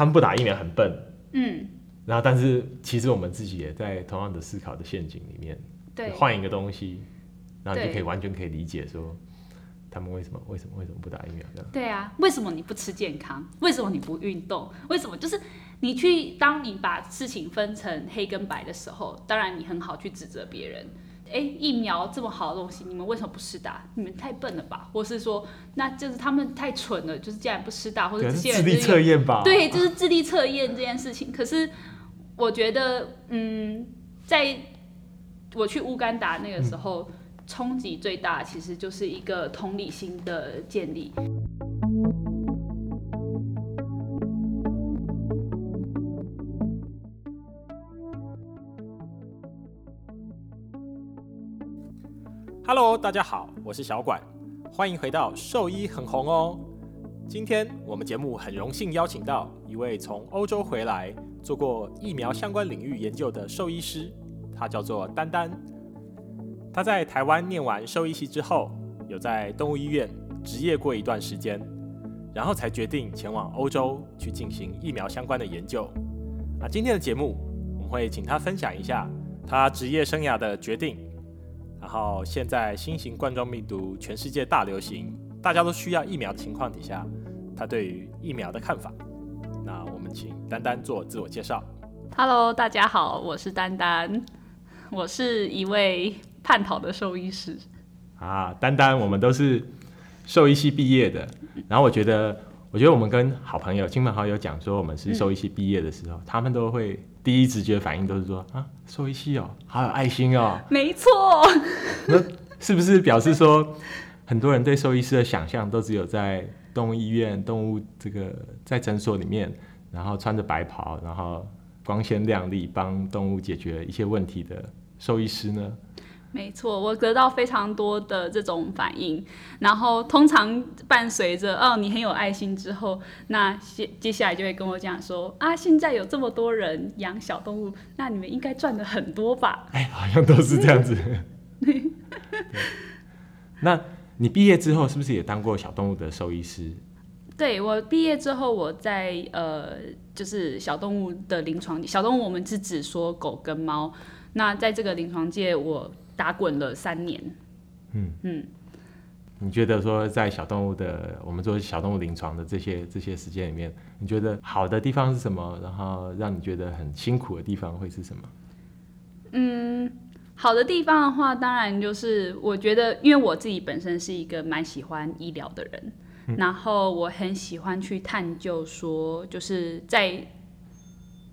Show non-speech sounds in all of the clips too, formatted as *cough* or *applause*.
他们不打疫苗很笨，嗯，然后但是其实我们自己也在同样的思考的陷阱里面，对，换一个东西，然后你就可以完全可以理解说他们为什么为什么为什么不打疫苗这样。对啊，为什么你不吃健康？为什么你不运动？为什么就是你去当你把事情分成黑跟白的时候，当然你很好去指责别人。哎，疫苗这么好的东西，你们为什么不施打？你们太笨了吧？或是说，那就是他们太蠢了，就是既然不施打，或者这些人智力测验吧？对，就是智力测验这件事情。可是我觉得，嗯，在我去乌干达那个时候，嗯、冲击最大其实就是一个同理心的建立。Hello，大家好，我是小管，欢迎回到兽医很红哦。今天我们节目很荣幸邀请到一位从欧洲回来做过疫苗相关领域研究的兽医师，他叫做丹丹。他在台湾念完兽医系之后，有在动物医院执业过一段时间，然后才决定前往欧洲去进行疫苗相关的研究。那今天的节目，我们会请他分享一下他职业生涯的决定。然后现在新型冠状病毒全世界大流行，大家都需要疫苗的情况底下，他对于疫苗的看法。那我们请丹丹做自我介绍。Hello，大家好，我是丹丹，我是一位叛逃的兽医师。啊，丹丹，我们都是兽医系毕业的。然后我觉得，我觉得我们跟好朋友、亲朋好友讲说我们是兽医系毕业的时候，嗯、他们都会。第一直觉反应都是说啊，兽医系哦，好有爱心哦。没错。那是不是表示说，很多人对兽医师的想象都只有在动物医院、动物这个在诊所里面，然后穿着白袍，然后光鲜亮丽，帮动物解决一些问题的兽医师呢？没错，我得到非常多的这种反应，然后通常伴随着哦，你很有爱心之后，那接接下来就会跟我讲说啊，现在有这么多人养小动物，那你们应该赚的很多吧？哎，好像都是这样子。那你毕业之后是不是也当过小动物的兽医师？对，我毕业之后，我在呃，就是小动物的临床，小动物我们是指说狗跟猫，那在这个临床界我。打滚了三年，嗯嗯，你觉得说在小动物的我们做小动物临床的这些这些时间里面，你觉得好的地方是什么？然后让你觉得很辛苦的地方会是什么？嗯，好的地方的话，当然就是我觉得，因为我自己本身是一个蛮喜欢医疗的人，嗯，然后我很喜欢去探究说，就是在。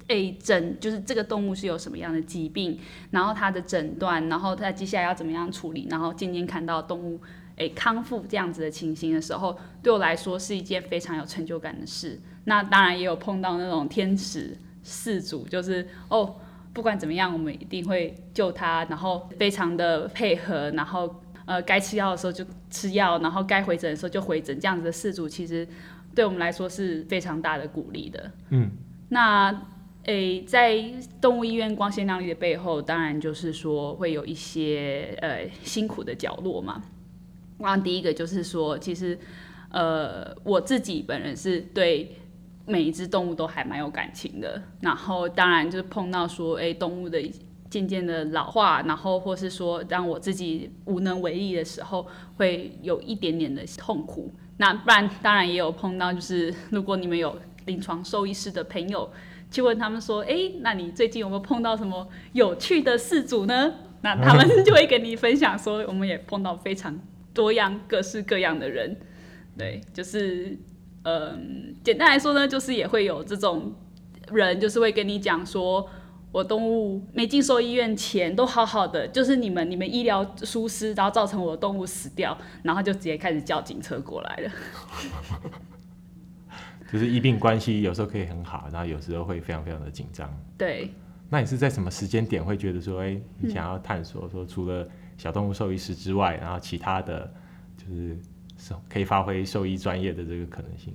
诶，诊就是这个动物是有什么样的疾病，然后它的诊断，然后它接下来要怎么样处理，然后渐渐看到动物诶康复这样子的情形的时候，对我来说是一件非常有成就感的事。那当然也有碰到那种天使四主，就是哦，不管怎么样，我们一定会救它，然后非常的配合，然后呃该吃药的时候就吃药，然后该回诊的时候就回诊，这样子的事主其实对我们来说是非常大的鼓励的。嗯，那。诶，在动物医院光鲜亮丽的背后，当然就是说会有一些呃辛苦的角落嘛。那第一个就是说，其实呃我自己本人是对每一只动物都还蛮有感情的。然后当然就是碰到说，诶动物的渐渐的老化，然后或是说让我自己无能为力的时候，会有一点点的痛苦。那不然当然也有碰到，就是如果你们有临床兽医师的朋友。去问他们说：“哎、欸，那你最近有没有碰到什么有趣的事主呢？” *laughs* 那他们就会跟你分享说：“我们也碰到非常多样、各式各样的人。”对，就是，嗯、呃，简单来说呢，就是也会有这种人，就是会跟你讲说：“我动物没进兽医院前都好好的，就是你们你们医疗疏失，然后造成我的动物死掉，然后就直接开始叫警车过来了。*laughs* ”就是医病关系有时候可以很好，然后有时候会非常非常的紧张。对。那你是在什么时间点会觉得说，哎、欸，你想要探索说，除了小动物兽医师之外，然后其他的，就是可以发挥兽医专业的这个可能性？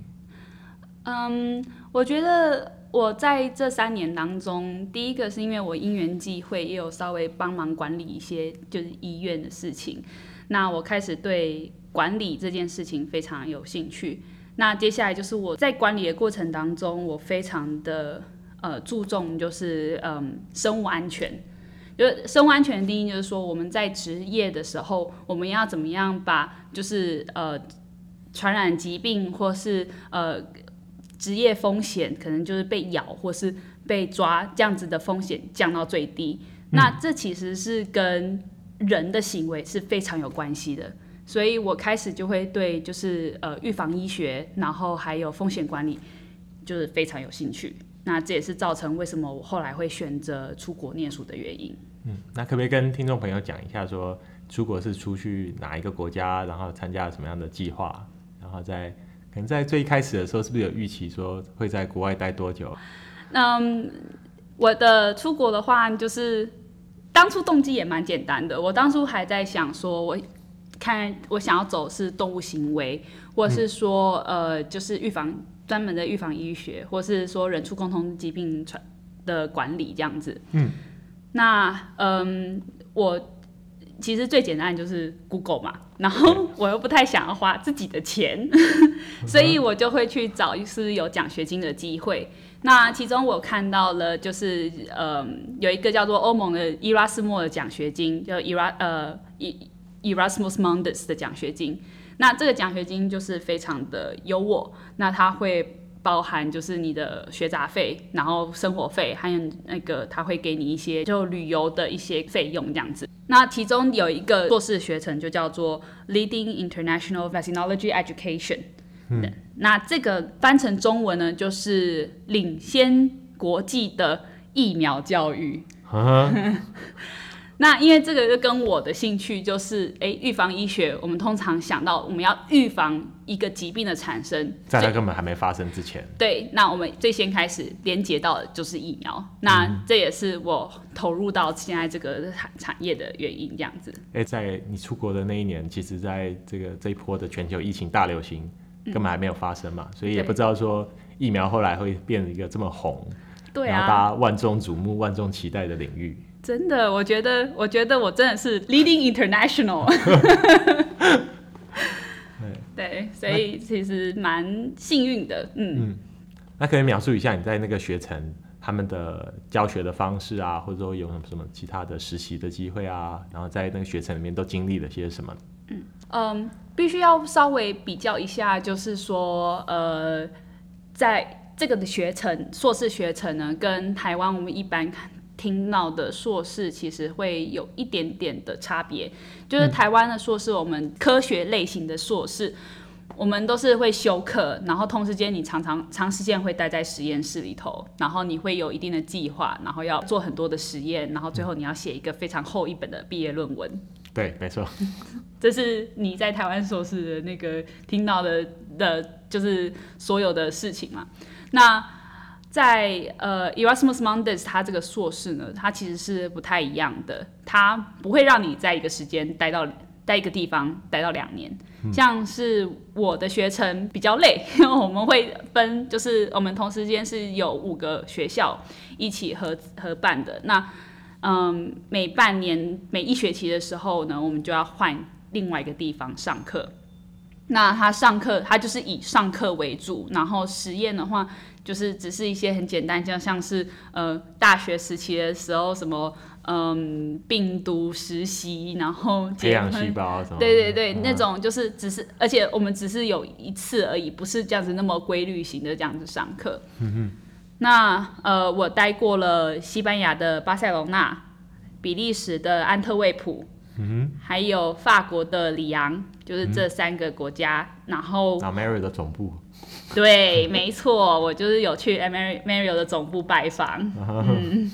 嗯，我觉得我在这三年当中，第一个是因为我因缘际会，也有稍微帮忙管理一些就是医院的事情，那我开始对管理这件事情非常有兴趣。那接下来就是我在管理的过程当中，我非常的呃注重就是嗯生物安全。就生物安全的定义就是说，我们在职业的时候，我们要怎么样把就是呃传染疾病或是呃职业风险，可能就是被咬或是被抓这样子的风险降到最低。嗯、那这其实是跟人的行为是非常有关系的。所以我开始就会对就是呃预防医学，然后还有风险管理，就是非常有兴趣。那这也是造成为什么我后来会选择出国念书的原因。嗯，那可不可以跟听众朋友讲一下说，说出国是出去哪一个国家，然后参加了什么样的计划，然后在可能在最一开始的时候，是不是有预期说会在国外待多久？嗯，我的出国的话，就是当初动机也蛮简单的。我当初还在想说，我看我想要走是动物行为，或是说、嗯、呃，就是预防专门的预防医学，或是说人畜共同疾病传的管理这样子。嗯。那嗯，我其实最简单的就是 Google 嘛，然后我又不太想要花自己的钱，所以我就会去找是有奖学金的机会。那其中我看到了就是嗯，有一个叫做欧盟的伊拉斯莫的奖学金，叫伊拉呃伊 Erasmus Mundus 的奖学金。那这个奖学金就是非常的优渥，那它会。包含就是你的学杂费，然后生活费，还有那个他会给你一些就旅游的一些费用这样子。那其中有一个硕士学程就叫做 Leading International Vaccinology Education。嗯，那这个翻成中文呢，就是领先国际的疫苗教育。*laughs* 那因为这个就跟我的兴趣就是，哎，预防医学，我们通常想到我们要预防一个疾病的产生，在它根本还没发生之前。对，那我们最先开始连接到的就是疫苗，那这也是我投入到现在这个产产业的原因，这样子。哎，在你出国的那一年，其实在这个这一波的全球疫情大流行根本还没有发生嘛，嗯、所以也不知道说疫苗后来会变成一个这么红，对啊，大家万众瞩目、万众期待的领域。真的，我觉得，我觉得我真的是 leading international。对，所以其实蛮幸运的，嗯。嗯，那可以描述一下你在那个学程他们的教学的方式啊，或者说有什么什么其他的实习的机会啊，然后在那个学程里面都经历了些什么？嗯嗯，必须要稍微比较一下，就是说，呃，在这个的学程，硕士学程呢，跟台湾我们一般看。听到的硕士其实会有一点点的差别，就是台湾的硕士，我们科学类型的硕士，嗯、我们都是会修课，然后同时间你常常长时间会待在实验室里头，然后你会有一定的计划，然后要做很多的实验，然后最后你要写一个非常厚一本的毕业论文。对，没错，这是你在台湾硕士的那个听到的的，就是所有的事情嘛。那在呃，Erasmus Mundus 他这个硕士呢，它其实是不太一样的，它不会让你在一个时间待到待一个地方待到两年，嗯，像是我的学程比较累，因 *laughs* 为我们会分，就是我们同时间是有五个学校一起合合办的，那嗯，每半年每一学期的时候呢，我们就要换另外一个地方上课，那他上课他就是以上课为主，然后实验的话。就是只是一些很简单，就像是呃大学时期的时候什么嗯病毒实习，然后培养细胞什么，对对对，嗯、那种就是只是，而且我们只是有一次而已，不是这样子那么规律型的这样子上课。嗯哼。那呃我待过了西班牙的巴塞隆纳，比利时的安特卫普，嗯哼，还有法国的里昂，就是这三个国家，嗯、然后。Mario 的总部。*laughs* 对，没错，我就是有去 Mario 的总部拜访。嗯，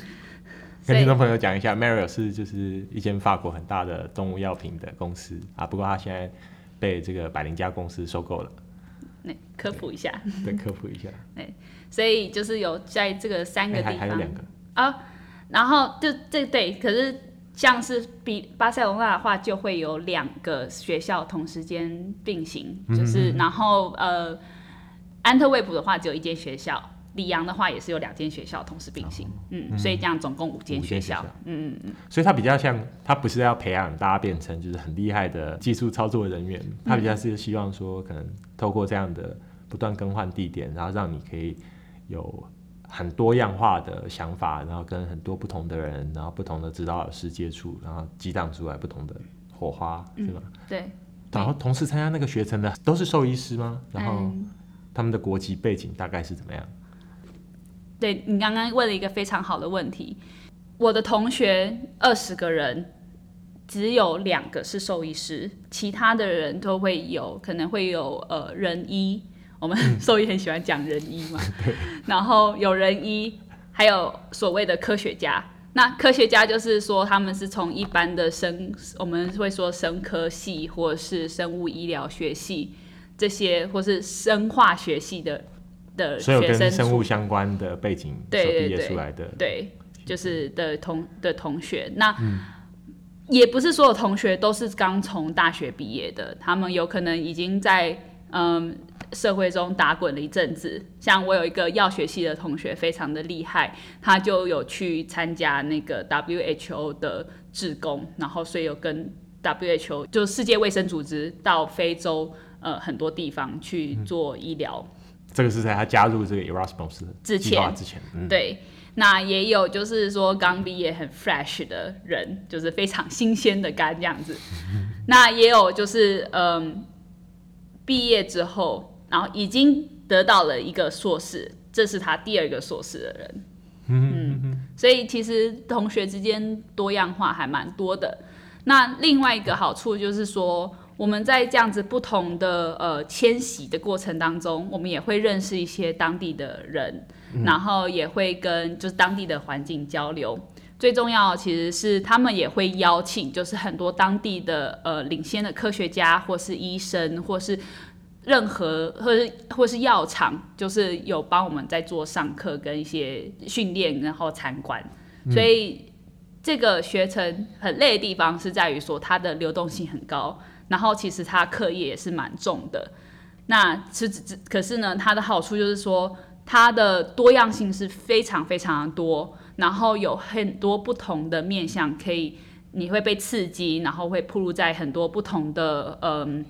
跟听众朋友讲一下，Mario 是就是一间法国很大的动物药品的公司啊，不过他现在被这个百灵家公司收购了。那科普一下，对，科普一下。*laughs* 对，所以就是有在这个三个地方，还有两个啊，然后就这对，可是像是比巴塞隆纳的话，就会有两个学校同时间并行，就是然后呃。安特卫普的话只有一间学校，里昂的话也是有两间学校同时并行，哦、嗯，所以这样总共五间学校，嗯嗯嗯，所以它比较像，它不是要培养大家变成就是很厉害的技术操作人员，它比较是希望说可能透过这样的不断更换地点，然后让你可以有很多样化的想法，然后跟很多不同的人，然后不同的指导老师接触，然后激荡出来不同的火花，是吗？嗯、对。然后同时参加那个学程的都是兽医师吗？然后他们的国籍背景大概是怎么样？对，你刚刚问了一个非常好的问题。我的同学二十个人，只有两个是兽医师，其他的人都会有可能会有呃人医。我们 *laughs* 兽医很喜欢讲人医嘛，*laughs* 然后有人医，还有所谓的科学家。那科学家就是说，他们是从一般的生，我们会说生科系，或者是生物医疗学系这些，或是生化学系的的学生，所以跟生物相关的背景所毕业出来的，对，对，对，就是的同的同学。那、嗯、也不是所有同学都是刚从大学毕业的，他们有可能已经在嗯。社会中打滚了一阵子，像我有一个药学系的同学，非常的厉害，他就有去参加那个 WHO 的志工，然后所以有跟 WHO 就世界卫生组织到非洲呃很多地方去做医疗。嗯、这个是在他加入这个 Erasmus 之前之前，嗯、对。那也有就是说刚毕业很 fresh 的人，就是非常新鲜的肝这样子。那也有就是嗯毕业之后。然后已经得到了一个硕士，这是他第二个硕士的人。嗯，嗯，所以其实同学之间多样化还蛮多的。那另外一个好处就是说，我们在这样子不同的呃迁徙的过程当中，我们也会认识一些当地的人，嗯、然后也会跟就是当地的环境交流。最重要其实是他们也会邀请，就是很多当地的呃领先的科学家，或是医生，或是。任何或是或是药厂，就是有帮我们在做上课跟一些训练，然后参观。嗯、所以这个学程很累的地方是在于说它的流动性很高，然后其实它课业也是蛮重的。那是可是呢，它的好处就是说它的多样性是非常非常的多，然后有很多不同的面向可以，你会被刺激，然后会暴露在很多不同的嗯。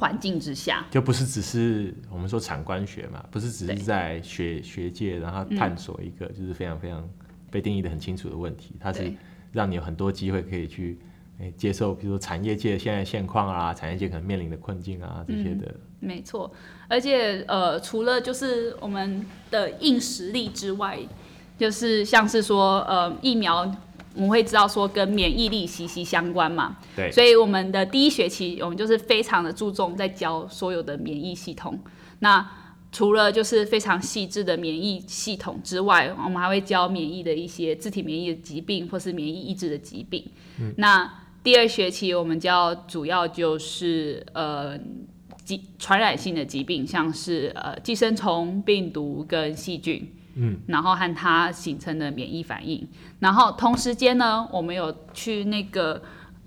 环境之下，就不是只是我们说产官学嘛，不是只是在学学界，然后探索一个就是非常非常被定义的很清楚的问题，它是让你有很多机会可以去诶接受，比如说产业界现在现况啊，产业界可能面临的困境啊这些的。嗯、没错，而且呃，除了就是我们的硬实力之外，就是像是说呃疫苗。我们会知道说跟免疫力息息相关嘛，对，所以我们的第一学期我们就是非常的注重在教所有的免疫系统。那除了就是非常细致的免疫系统之外，我们还会教免疫的一些自体免疫的疾病或是免疫抑制的疾病。嗯、那第二学期我们教主要就是呃疾传染性的疾病，像是呃寄生虫、病毒跟细菌。嗯，然后和它形成的免疫反应，然后同时间呢，我们有去那个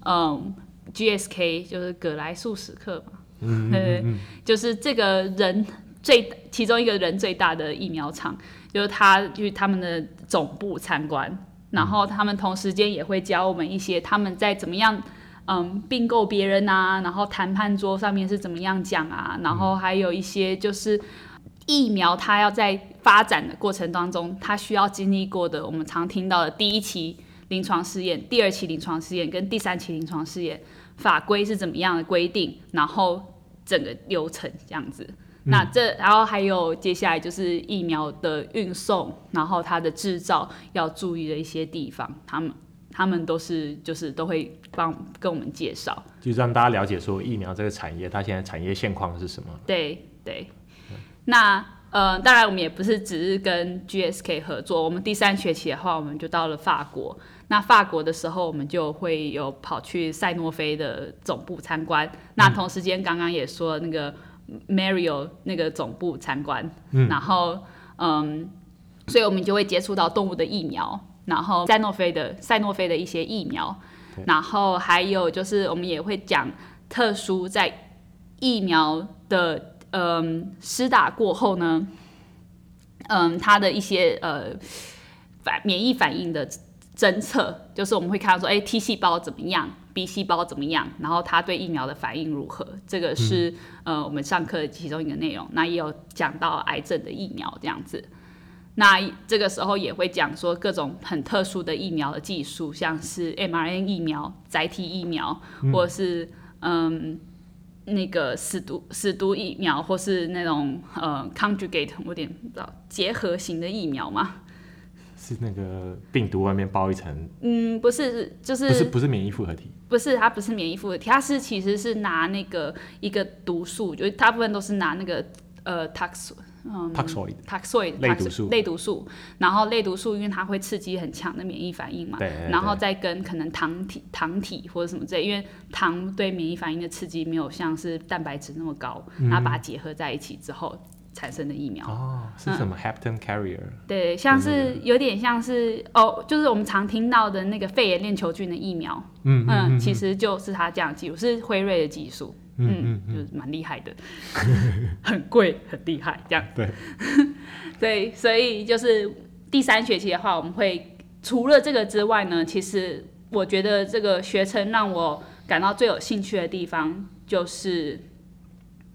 嗯，GSK 就是葛莱素史克嘛，嗯，嗯，嗯，就是这个人最其中一个人最大的疫苗厂，就是他去他们的总部参观，然后他们同时间也会教我们一些他们在怎么样嗯并购别人啊，然后谈判桌上面是怎么样讲啊，然后还有一些就是。疫苗它要在发展的过程当中，它需要经历过的，我们常听到的第一期临床试验、第二期临床试验跟第三期临床试验，法规是怎么样的规定，然后整个流程这样子。嗯、那这然后还有接下来就是疫苗的运送，然后它的制造要注意的一些地方，他们他们都是就是都会帮跟我们介绍，就让大家了解说疫苗这个产业它现在产业现况是什么。对对。那呃，当然我们也不是只是跟 GSK 合作，我们第三学期的话，我们就到了法国。那法国的时候，我们就会有跑去赛诺菲的总部参观。嗯、那同时间刚刚也说那个 Mario 那个总部参观，嗯、然后嗯，所以我们就会接触到动物的疫苗，然后赛诺菲的赛诺菲的一些疫苗，然后还有就是我们也会讲特殊在疫苗的。嗯，施打过后呢，嗯，它的一些呃反免疫反应的侦测，就是我们会看到说，哎、欸，T 细胞怎么样，B 细胞怎么样，然后它对疫苗的反应如何？这个是、嗯、呃我们上课的其中一个内容。那也有讲到癌症的疫苗这样子。那这个时候也会讲说各种很特殊的疫苗的技术，像是 mRNA 疫苗、载体疫苗，或者是嗯那个死毒死毒疫苗，或是那种呃 conjugate，我有点不知道结合型的疫苗吗？是那个病毒外面包一层？嗯，不是，就是不是不是免疫复合体？不是，它不是免疫复合体，它是其实是拿那个一个毒素，就大部分都是拿那个呃 tox。嗯，toxoid，toxoid 类毒素，类毒素，然后类毒素因为它会刺激很强的免疫反应嘛，对，对，对，然后再跟可能糖体、糖体或者什么之类，因为糖对免疫反应的刺激没有像是蛋白质那么高，嗯、然后把它结合在一起之后产生的疫苗。哦，是什么 Hampton Carrier？对，像是有点像是哦，就是我们常听到的那个肺炎链球菌的疫苗，嗯嗯，其实就是它这样技术，是辉瑞的技术。嗯嗯，就是蛮厉害的，*laughs* 很贵，很厉害，这样。*laughs* 对，*laughs* 对，所以就是第三学期的话，我们会除了这个之外呢，其实我觉得这个学程让我感到最有兴趣的地方，就是，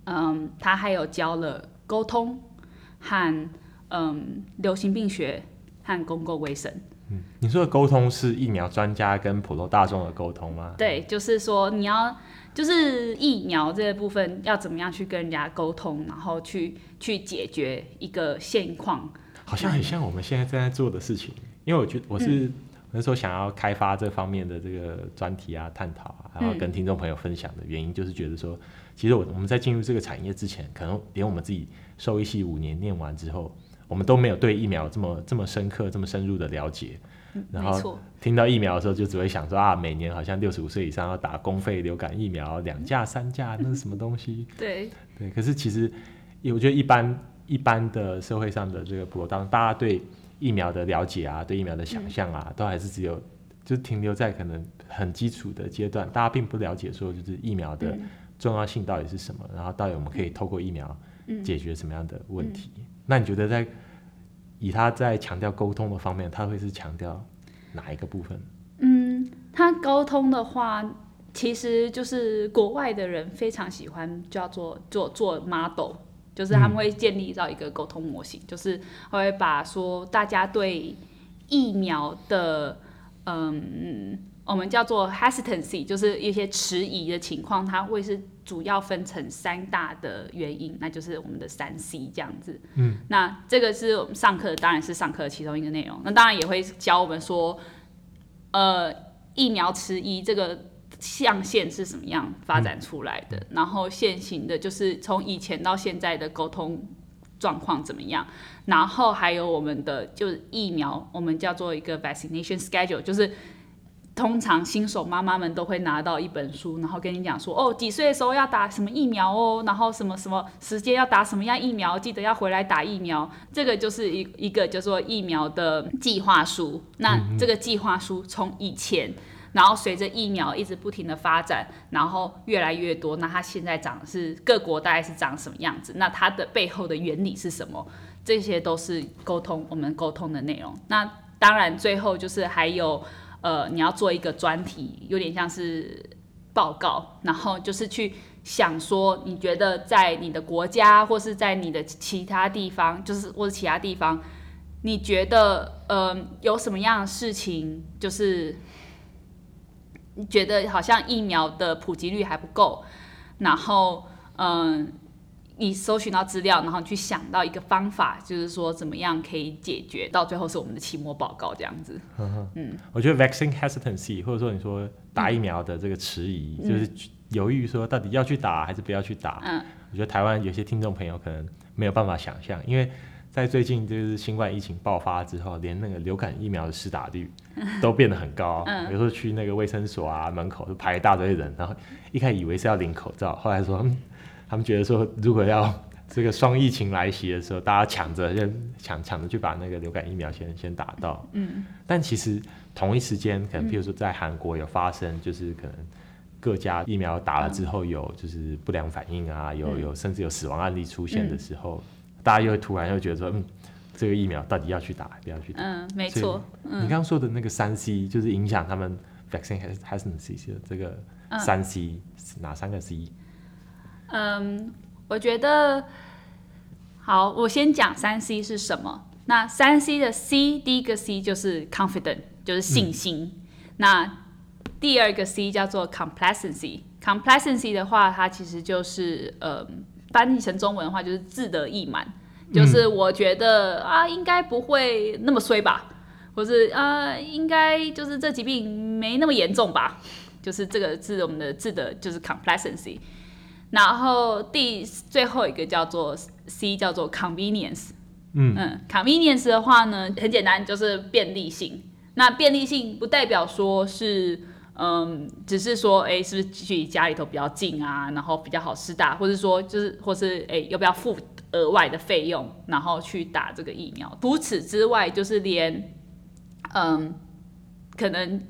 嗯，他还有教了沟通和嗯流行病学和公共卫生。嗯，你说的沟通是疫苗专家跟普罗大众的沟通吗？对，就是说你要。就是疫苗这个部分要怎么样去跟人家沟通，然后去去解决一个现况，好像很像我们现在正在做的事情。因为我觉得我是、嗯、那时候想要开发这方面的这个专题啊、探讨啊，然后跟听众朋友分享的原因，就是觉得说，其实我我们在进入这个产业之前，可能连我们自己兽医系五年念完之后，我们都没有对疫苗这么这么深刻、这么深入的了解。然后听到疫苗的时候，就只会想说啊，每年好像六十五岁以上要打公费流感疫苗，两价三价，那是什么东西？*laughs* 对对。可是其实，我觉得一般一般的社会上的这个普罗大众，大家对疫苗的了解啊，对疫苗的想象啊，嗯、都还是只有就停留在可能很基础的阶段，大家并不了解说就是疫苗的重要性到底是什么，嗯、然后到底我们可以透过疫苗解决什么样的问题？嗯嗯、那你觉得在？以他在强调沟通的方面，他会是强调哪一个部分？嗯，他沟通的话，其实就是国外的人非常喜欢叫做做做 model，就是他们会建立到一个沟通模型，嗯、就是会把说大家对疫苗的嗯。我们叫做 hesitancy，就是一些迟疑的情况，它会是主要分成三大的原因，那就是我们的三 C 这样子。嗯，那这个是我们上课，当然是上课的其中一个内容。那当然也会教我们说，呃，疫苗迟疑这个象限是什么样发展出来的，嗯、然后现行的就是从以前到现在的沟通状况怎么样，然后还有我们的就是疫苗，我们叫做一个 vaccination schedule，就是。通常新手妈妈们都会拿到一本书，然后跟你讲说，哦，几岁的时候要打什么疫苗哦，然后什么什么时间要打什么样疫苗，记得要回来打疫苗。这个就是一一个叫做疫苗的计划书。那这个计划书从以前，然后随着疫苗一直不停的发展，然后越来越多。那它现在长是各国大概是长什么样子？那它的背后的原理是什么？这些都是沟通我们沟通的内容。那当然最后就是还有。呃，你要做一个专题，有点像是报告，然后就是去想说，你觉得在你的国家或是在你的其他地方，就是或者其他地方，你觉得呃有什么样的事情，就是你觉得好像疫苗的普及率还不够，然后嗯。呃你搜寻到资料，然后去想到一个方法，就是说怎么样可以解决，到最后是我们的期末报告这样子。嗯，嗯我觉得 vaccine hesitancy，或者说你说打疫苗的这个迟疑，嗯、就是犹豫说到底要去打还是不要去打。嗯，我觉得台湾有些听众朋友可能没有办法想象，因为在最近就是新冠疫情爆发之后，连那个流感疫苗的施打率都变得很高。嗯，比如说去那个卫生所啊门口就排一大堆人，然后一开始以为是要领口罩，后来说。他们觉得说，如果要 *laughs* 这个双疫情来袭的时候，大家抢着先抢抢着去把那个流感疫苗先先打到。嗯。但其实同一时间，可能譬如说在韩国有发生，就是可能各家疫苗打了之后有就是不良反应啊，有有甚至有死亡案例出现的时候，大家又突然又觉得说，嗯，这个疫苗到底要去打还不要去打。嗯，没错。你刚刚说的那个三 C 就是影响他们 vaccine hesitancy 的这个三 C、嗯、哪三个 C？嗯，我觉得好，我先讲三 C 是什么。那三 C 的 C 第一个 C 就是 confident，就是信心。嗯、那第二个 C 叫做 complacency。complacency 的话，它其实就是呃，翻译成中文的话就是自得意满，就是我觉得、嗯、啊，应该不会那么衰吧，或是啊，应该就是这疾病没那么严重吧，就是这个是我们的自得，就是 complacency。然后第最后一个叫做 C，叫做 convenience。嗯嗯，convenience 的话呢，很简单，就是便利性。那便利性不代表说是，嗯，只是说，哎，是不是距离家里头比较近啊，然后比较好施打，或者说就是，或是哎，要不要付额外的费用，然后去打这个疫苗？除此之外，就是连，嗯，可能。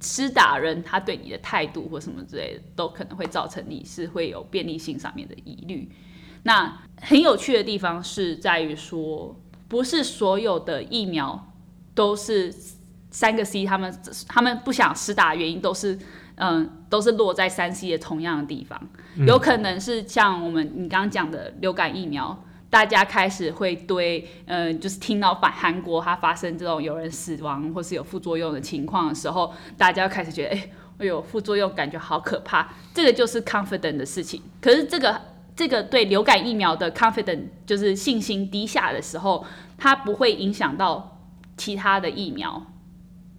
施打人他对你的态度或什么之类的，都可能会造成你是会有便利性上面的疑虑。那很有趣的地方是在于说，不是所有的疫苗都是三个 C，他们他们不想施打的原因都是嗯，都是落在三 C 的同样的地方，有可能是像我们你刚刚讲的流感疫苗。大家开始会对，嗯、就是听到反韩国它发生这种有人死亡或是有副作用的情况的时候，大家开始觉得，哎，哎呦，副作用感觉好可怕。这个就是 confident 的事情。可是这个这个对流感疫苗的 confident 就是信心低下的时候，它不会影响到其他的疫苗。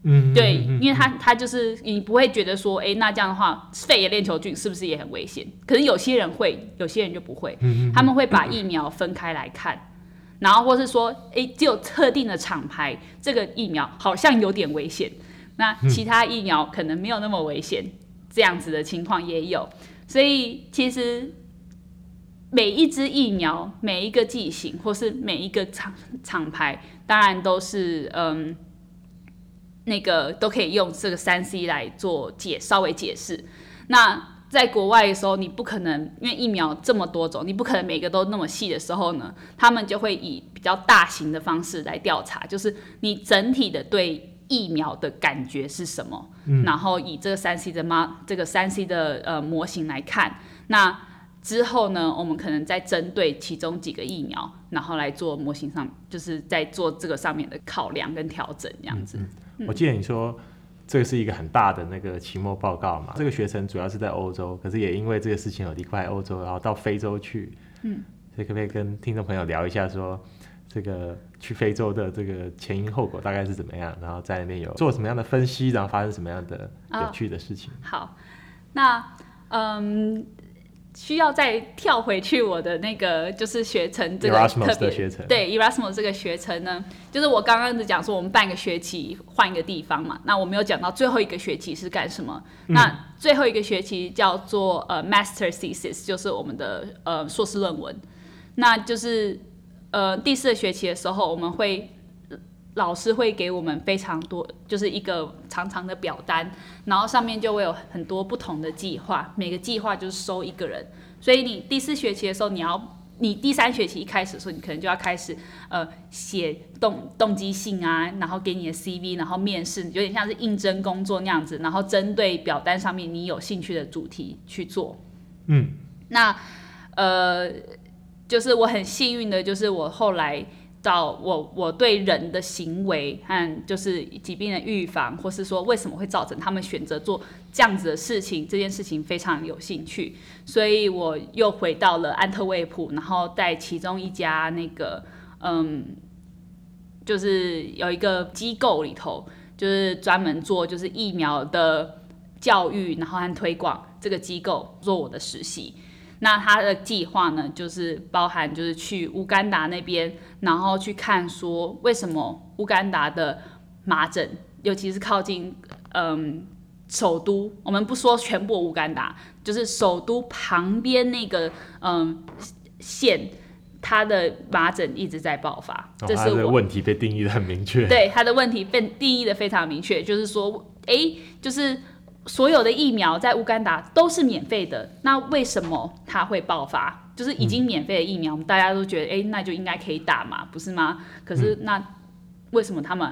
嗯，对，因为他他就是你不会觉得说，哎，那这样的话，肺炎链球菌是不是也很危险？可是有些人会，有些人就不会。他们会把疫苗分开来看，然后或是说，哎，只有特定的厂牌这个疫苗好像有点危险，那其他疫苗可能没有那么危险，这样子的情况也有。所以其实每一支疫苗、每一个剂型或是每一个厂厂牌，当然都是嗯。那个都可以用这个三 C 来做解，稍微解释。那在国外的时候，你不可能，因为疫苗这么多种，你不可能每个都那么细的时候呢，他们就会以比较大型的方式来调查，就是你整体的对疫苗的感觉是什么，嗯、然后以这个三 C 的吗？这个三 C 的呃模型来看，那之后呢，我们可能再针对其中几个疫苗，然后来做模型上，就是在做这个上面的考量跟调整这样子。嗯嗯我记得你说这个是一个很大的那个期末报告嘛？这个学程主要是在欧洲，可是也因为这个事情有离开欧洲，然后到非洲去。嗯，所以可不可以跟听众朋友聊一下，说这个去非洲的这个前因后果大概是怎么样？然后在那边有做什么样的分析，然后发生什么样的有趣的事情？哦、好，那嗯。需要再跳回去我的那个就是学程这个特别学程，对 Erasmus 这个学程呢，就是我刚刚只讲说我们半个学期换一个地方嘛，那我没有讲到最后一个学期是干什么。嗯、那最后一个学期叫做呃 Master Thesis，就是我们的呃硕士论文。那就是呃第四个学期的时候，我们会。老师会给我们非常多，就是一个长长的表单，然后上面就会有很多不同的计划，每个计划就是收一个人。所以你第四学期的时候，你要你第三学期一开始的时候，你可能就要开始呃写动动机信啊，然后给你的 CV，然后面试，有点像是应征工作那样子，然后针对表单上面你有兴趣的主题去做。嗯，那呃，就是我很幸运的，就是我后来。到我我对人的行为和就是疾病的预防，或是说为什么会造成他们选择做这样子的事情，这件事情非常有兴趣，所以我又回到了安特卫普，然后在其中一家那个嗯，就是有一个机构里头，就是专门做就是疫苗的教育，然后和推广这个机构做我的实习。那他的计划呢，就是包含就是去乌干达那边，然后去看说为什么乌干达的麻疹，尤其是靠近嗯首都，我们不说全部乌干达，就是首都旁边那个嗯县，它的麻疹一直在爆发。这是我，他的问题被定义的很明确。对，他的问题被定义的非常明确，就是说，哎，就是。所有的疫苗在乌干达都是免费的，那为什么它会爆发？就是已经免费的疫苗，嗯、大家都觉得哎、欸，那就应该可以打嘛，不是吗？可是那为什么他们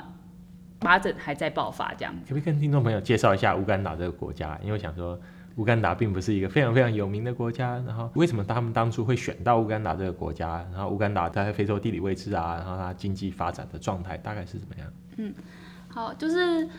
麻疹还在爆发？这样可不可以跟听众朋友介绍一下乌干达这个国家？因为我想说。乌干达并不是一个非常非常有名的国家，然后为什么他们当初会选到乌干达这个国家？然后乌干达在非洲地理位置啊，然后它经济发展的状态大概是怎么样？嗯，好，就是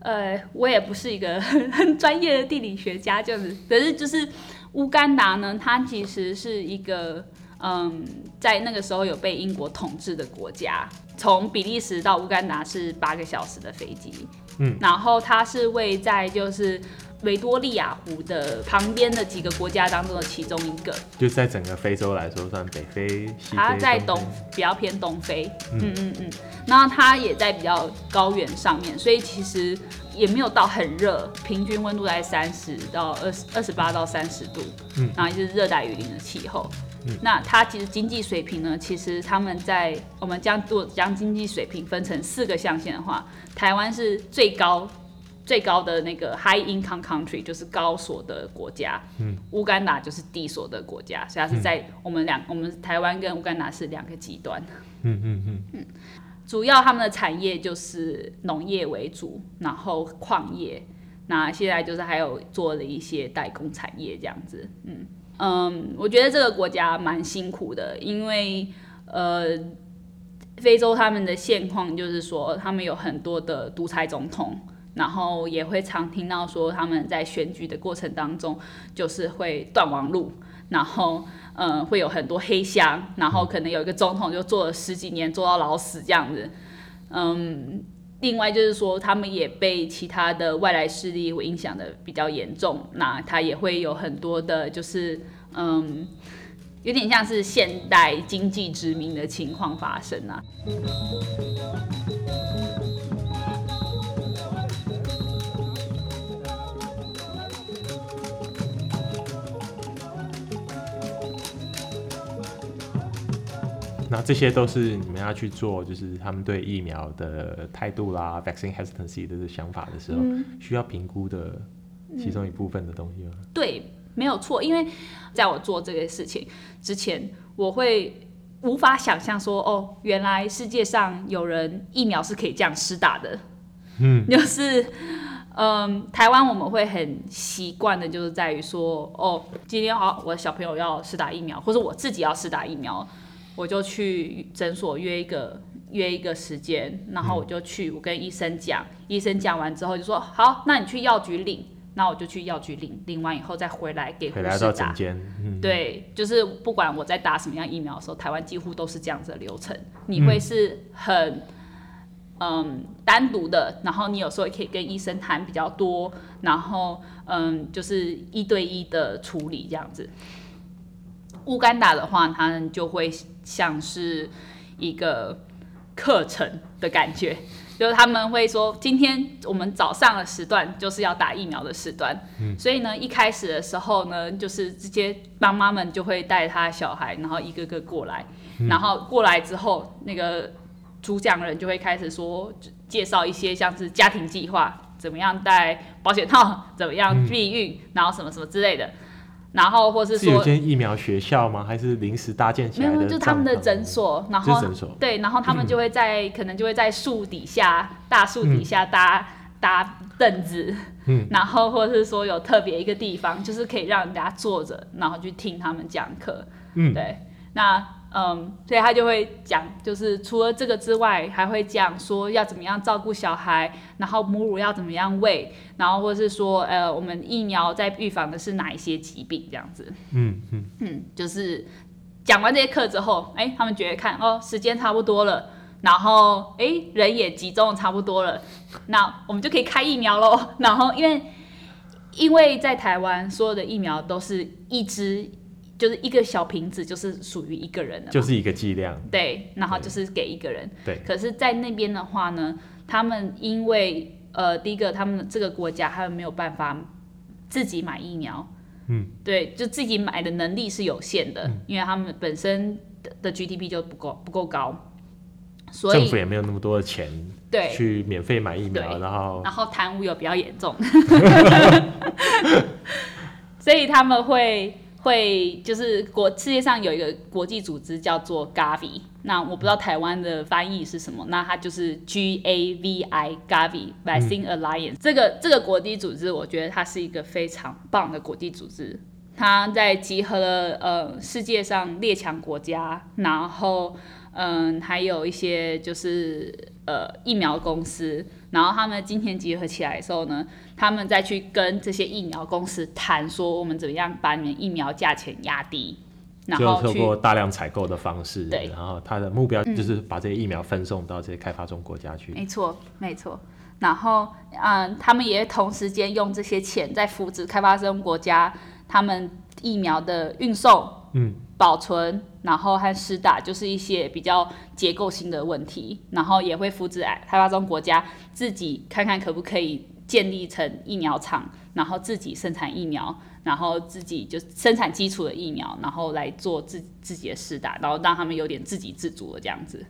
呃，我也不是一个很 *laughs* 很专业的地理学家，就是，可是就是乌干达呢，它其实是一个嗯，在那个时候有被英国统治的国家，从比利时到乌干达是八个小时的飞机，嗯，然后它是位在就是。维多利亚湖的旁边的几个国家当中的其中一个，就在整个非洲来说，算北非、西非。它在东，比较偏东非。嗯嗯嗯。然后它也在比较高原上面，所以其实也没有到很热，平均温度在三十到二十二十八到三十度。嗯。然后就是热带雨林的气候。嗯。那它其实经济水平呢？其实他们在我们将做将经济水平分成四个象限的话，台湾是最高。最高的那个 high income country 就是高所得国家，嗯，乌干达就是低所得国家，所以它是在我们两、嗯、我们台湾跟乌干达是两个极端，嗯嗯嗯。嗯，主要他们的产业就是农业为主，然后矿业，那现在就是还有做了一些代工产业这样子，嗯。嗯，我觉得这个国家蛮辛苦的，因为呃，非洲他们的现况就是说他们有很多的独裁总统。然后也会常听到说他们在选举的过程当中，就是会断网路，然后嗯会有很多黑箱，然后可能有一个总统就做了十几年，做到老死这样子。嗯，另外就是说他们也被其他的外来势力会影响的比较严重，那他也会有很多的，就是嗯有点像是现代经济殖民的情况发生啊。那这些都是你们要去做，就是他们对疫苗的态度啦，vaccine hesitancy 的想法的时候，嗯、需要评估的其中一部分的东西吗？对，没有错。因为在我做这个事情之前，我会无法想象说，哦，原来世界上有人疫苗是可以这样施打的。嗯，*laughs* 就是，嗯，台湾我们会很习惯的，就是在于说，哦，今天好，我的小朋友要施打疫苗，或者我自己要施打疫苗。我就去诊所约一个约一个时间，然后我就去，我跟医生讲，医生讲完之后就说好，那你去药局领，那我就去药局领，领完以后再回来给护士打。嗯、对，就是不管我在打什么样疫苗的时候，台湾几乎都是这样子的流程。你会是很嗯单独的，然后你有时候也可以跟医生谈比较多，然后嗯就是一对一的处理这样子。乌干达的话，他们就会像是一个课程的感觉，就是他们会说，今天我们早上的时段就是要打疫苗的时段，嗯，所以呢，一开始的时候呢，就是直接妈妈们就会带他小孩，然后一个个过来，嗯，然后过来之后，那个主讲人就会开始说，介绍一些像是家庭计划，怎么样戴保险套，怎么样避孕，嗯，然后什么什么之类的。然后或是说，是有间疫苗学校吗？还是临时搭建起来的？没有，就他们的诊所。然后对，然后他们就会在、嗯、可能就会在树底下，大树底下搭、嗯、搭凳子。嗯。然后或者是说有特别一个地方，就是可以让人家坐着，然后去听他们讲课。嗯。对，那。嗯，所以他就会讲，就是除了这个之外，还会讲说要怎么样照顾小孩，然后母乳要怎么样喂，然后或是说，呃，我们疫苗在预防的是哪一些疾病这样子。嗯嗯嗯，就是讲完这些课之后，哎，他们觉得看哦，时间差不多了，然后哎，人也集中差不多了，那我们就可以开疫苗喽。然后因为因为在台湾所有的疫苗都是一支。就是一个小瓶子，就是属于一个人的，就是一个剂量。对，然后就是给一个人。对。可是，在那边的话呢，他们因为呃，第一个，他们这个国家他们没有办法自己买疫苗。嗯。对，就自己买的能力是有限的，嗯、因为他们本身的的 GDP 就不够不够高，所以政府也没有那么多的钱对去免费买疫苗，然后然后贪污又比较严重，*laughs* 所以他们会。会就是国世界上有一个国际组织叫做 Gavi，那我不知道台湾的翻译是什么，那它就是 G A V I Gavi Vaccine Alliance、嗯。这个这个国际组织，我觉得它是一个非常棒的国际组织，它在集合了呃世界上列强国家，然后嗯还有一些就是呃疫苗公司。然后他们今天集合起来的时候呢，他们再去跟这些疫苗公司谈，说我们怎么样把你们疫苗价钱压低，然后就透过大量采购的方式，对，然后他的目标就是把这些疫苗分送到这些开发中国家去。没错，没错。然后，嗯，他们也同时间用这些钱在扶持开发中国家，他们疫苗的运送，嗯。保存，然后和施打，就是一些比较结构性的问题，然后也会扶持开发中国家自己看看可不可以建立成疫苗厂，然后自己生产疫苗，然后自己就生产基础的疫苗，然后来做自自己的施打，然后让他们有点自给自足的这样子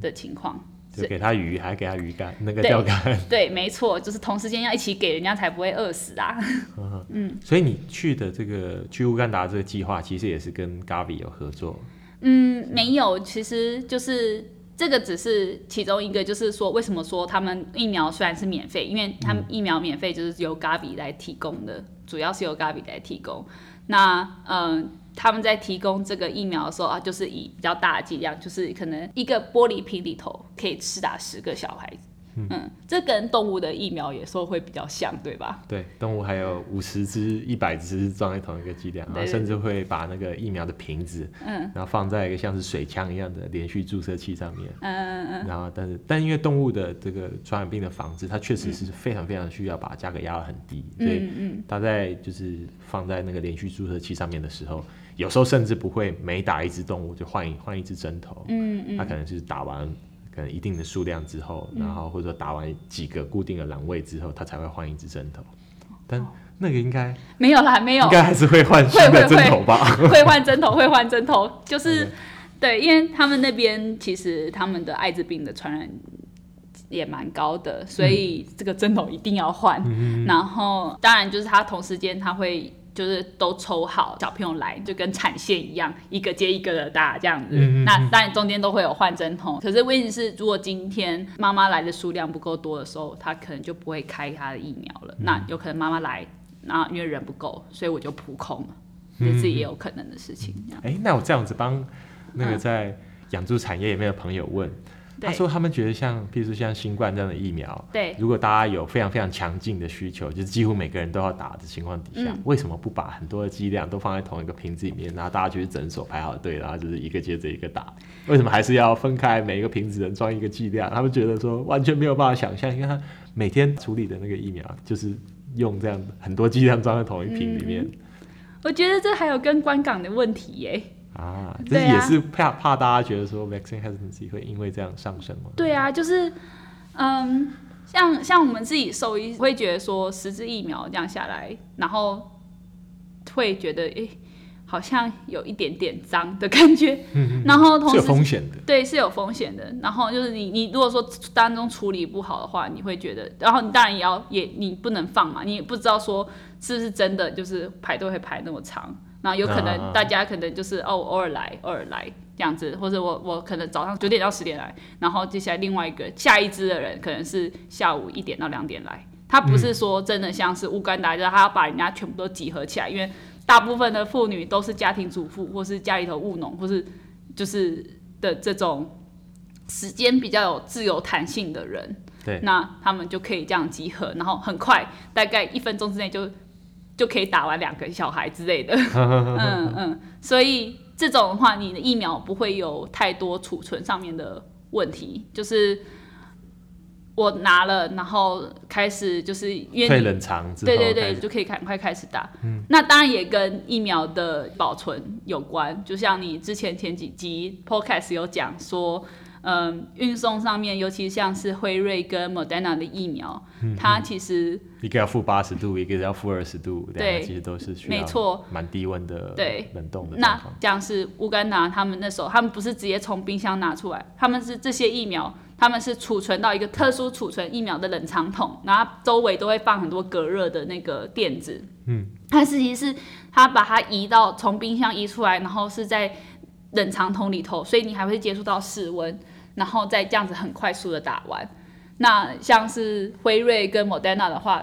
的情况。就给他鱼，还给他鱼竿，*laughs* 那个钓竿。*laughs* 对，没错，就是同时间要一起给人家，才不会饿死啊。*laughs* 嗯，嗯，所以你去的这个去乌干达这个计划，其实也是跟 Gavi 有合作。嗯，没有，其实就是这个只是其中一个，就是说为什么说他们疫苗虽然是免费，因为他们疫苗免费就是由 Gavi 来提供的，主要是由 Gavi 来提供。那嗯。他们在提供这个疫苗的时候啊，就是以比较大的剂量，就是可能一个玻璃瓶里头可以施打十个小孩子。嗯，嗯，这跟动物的疫苗有时候会比较像，对吧？对，动物还有五十只、一百只装在同一个剂量，然后甚至会把那个疫苗的瓶子，嗯，然后放在一个像是水枪一样的连续注射器上面，嗯嗯嗯，然后但是但因为动物的这个传染病的防治，它确实是非常非常需要把价格压得很低，嗯、所以它在就是放在那个连续注射器上面的时候，有时候甚至不会每打一只动物就换一换一只针头，嗯嗯，它可能是打完。可能一定的数量之后，然后或者说打完几个固定的栏位之后，他才会换一支针头。但那个应该没有啦，没有，应该还是会换新的针头吧？会换针头，会换针头，就是对，因为他们那边其实他们的艾滋病的传染也蛮高的，所以这个针头一定要换。嗯、然后当然就是他同时间他会。就是都抽好小朋友来，就跟产线一样，一个接一个的打这样子。嗯嗯，那当然中间都会有换针筒，可是问题是，如果今天妈妈来的数量不够多的时候，他可能就不会开他的疫苗了。嗯、那有可能妈妈来，那因为人不够，所以我就扑空了，这是也有可能的事情。哎、欸，那我这样子帮那个在养猪产业里面的朋友问。他说：“他们觉得像，譬如说像新冠这样的疫苗，对，如果大家有非常非常强劲的需求，就是几乎每个人都要打的情况底下，嗯、为什么不把很多的剂量都放在同一个瓶子里面，然后大家就去诊所排好队，然后就是一个接着一个打？为什么还是要分开每一个瓶子能装一个剂量？他们觉得说完全没有办法想象，因为他每天处理的那个疫苗就是用这样很多剂量装在同一瓶里面。嗯、我觉得这还有跟观港的问题耶。”啊，这也是怕怕大家觉得说 vaccine hesitancy 会因为这样上升吗？对啊，就是，嗯，像像我们自己兽医会觉得说十支疫苗这样下来，然后会觉得诶、欸，好像有一点点脏的感觉，嗯、然后同时是有风险的，对，是有风险的。然后就是你你如果说当中处理不好的话，你会觉得，然后你当然也要也你不能放嘛，你也不知道说是不是真的，就是排队会排那么长。那有可能大家可能就是哦偶尔来偶尔来这样子，或者我我可能早上九点到十点来，然后接下来另外一个下一支的人可能是下午一点到两点来。他不是说真的像是乌干达，就是他要把人家全部都集合起来，因为大部分的妇女都是家庭主妇，或是家里头务农，或是就是的这种时间比较有自由弹性的人。对，那他们就可以这样集合，然后很快大概一分钟之内就。就可以打完两个小孩之类的，*laughs* 嗯嗯，所以这种的话，你的疫苗不会有太多储存上面的问题，就是我拿了，然后开始就是因为冷藏，对对对，就可以赶快开始打。嗯，那当然也跟疫苗的保存有关，就像你之前前几集 podcast 有讲说。嗯，运送上面，尤其像是辉瑞跟 Moderna 的疫苗，嗯、它其实一个要负八十度，一个要负二十度，对，其实都是需要没错，蛮低温的，对，冷冻的。那像是乌干达，他们那时候，他们不是直接从冰箱拿出来，他们是这些疫苗，他们是储存到一个特殊储存疫苗的冷藏桶，然后周围都会放很多隔热的那个垫子。嗯，但实际是它把它移到从冰箱移出来，然后是在冷藏桶里头，所以你还会接触到室温，然后再这样子很快速的打完。那像是辉瑞跟 Moderna 的话，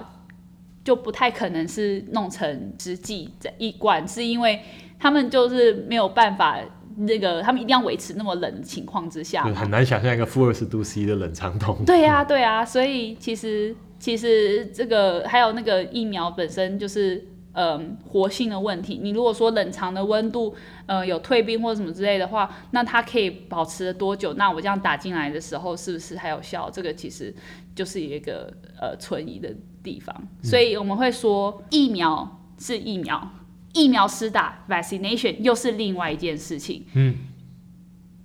就不太可能是弄成实际在一罐，是因为他们就是没有办法，那个他们一定要维持那么冷的情况之下，很难想象一个负二十度 C 的冷藏桶。对呀、啊，对呀、啊，所以其实其实这个还有那个疫苗本身就是。嗯，活性的问题。你如果说冷藏的温度，呃，有退冰或者什么之类的话，那它可以保持了多久？那我这样打进来的时候，是不是还有效？这个其实就是一个呃存疑的地方。所以我们会说，疫苗是疫苗，疫苗施打 vaccination 又是另外一件事情。嗯，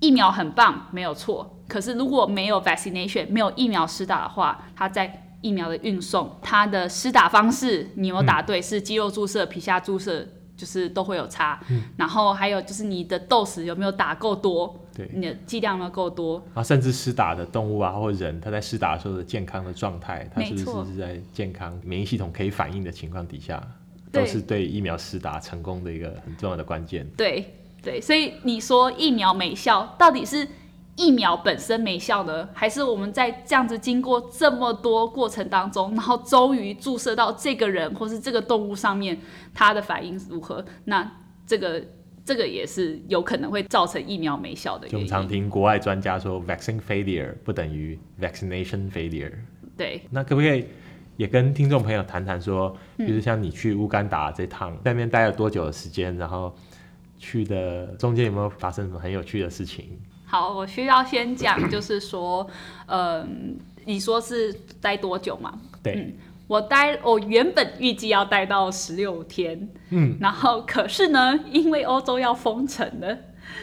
疫苗很棒，没有错。可是如果没有 vaccination，没有疫苗施打的话，它在疫苗的运送，它的施打方式，你有打对，嗯、是肌肉注射、皮下注射，就是都会有差。嗯、然后还有就是你的 dose 有没有打够多？对，你的剂量有没有够多？啊，甚至施打的动物啊，或人，他在施打的时候的健康的状态，他是不是是在健康、免疫系统可以反应的情况底下，都是对疫苗施打成功的一个很重要的关键。对对，所以你说疫苗没效，到底是？疫苗本身没效呢，还是我们在这样子经过这么多过程当中，然后终于注射到这个人或是这个动物上面，它的反应如何？那这个这个也是有可能会造成疫苗没效的。我们常听国外专家说，vaccine failure 不等于 vaccination failure。对。那可不可以也跟听众朋友谈谈说，比如像你去乌干达这趟，在那边待了多久的时间？然后去的中间有没有发生什么很有趣的事情？好，我需要先讲，就是说，嗯，你说是待多久嘛？对，嗯，我待，我原本预计要待到十六天，嗯，然后可是呢，因为欧洲要封城了，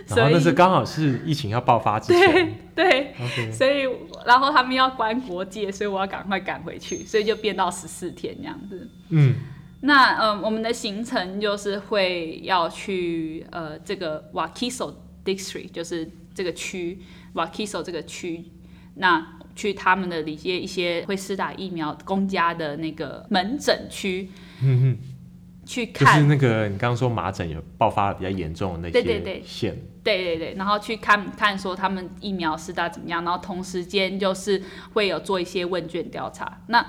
所以那是刚好是疫情要爆发之前，对对 *laughs* 所以然后他们要关国界，所以我要赶快赶回去，所以就变到十四天这样子，嗯，那嗯，我们的行程就是会要去呃这个 Wakiso District，就是。这个区，Wakiso 这个区，那去他们的一些一些会施打疫苗公家的那个门诊区，嗯哼，去看，就是那个你刚刚说麻疹有爆发的比较严重的那些对对对县，对对对，然后去看看说他们疫苗施打怎么样，然后同时间就是会有做一些问卷调查。那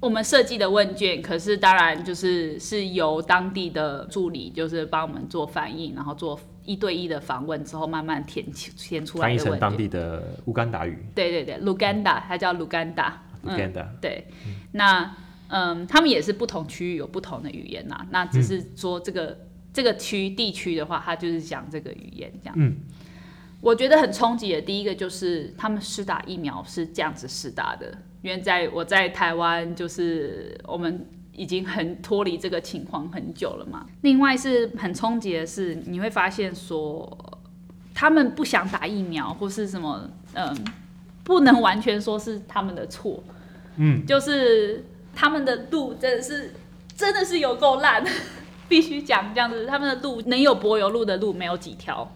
我们设计的问卷，可是当然就是是由当地的助理就是帮我们做翻译，然后做。一对一的访问之后，慢慢填填出来的。翻译成当地的乌干达语。对对对，Luganda，它叫卢甘达。卢甘达。对，嗯那嗯，他们也是不同区域有不同的语言呐。那只是说这个、嗯、这个区地区的话，它就是讲这个语言这样。嗯。我觉得很冲击的，第一个就是他们施打疫苗是这样子施打的，因为在我在台湾就是我们。已经很脱离这个情况很久了嘛。另外是很冲击的是，你会发现说，他们不想打疫苗或是什么，嗯，不能完全说是他们的错，嗯，就是他们的路真的是真的是有够烂，*laughs* 必须讲这样子，他们的路能有柏油路的路没有几条，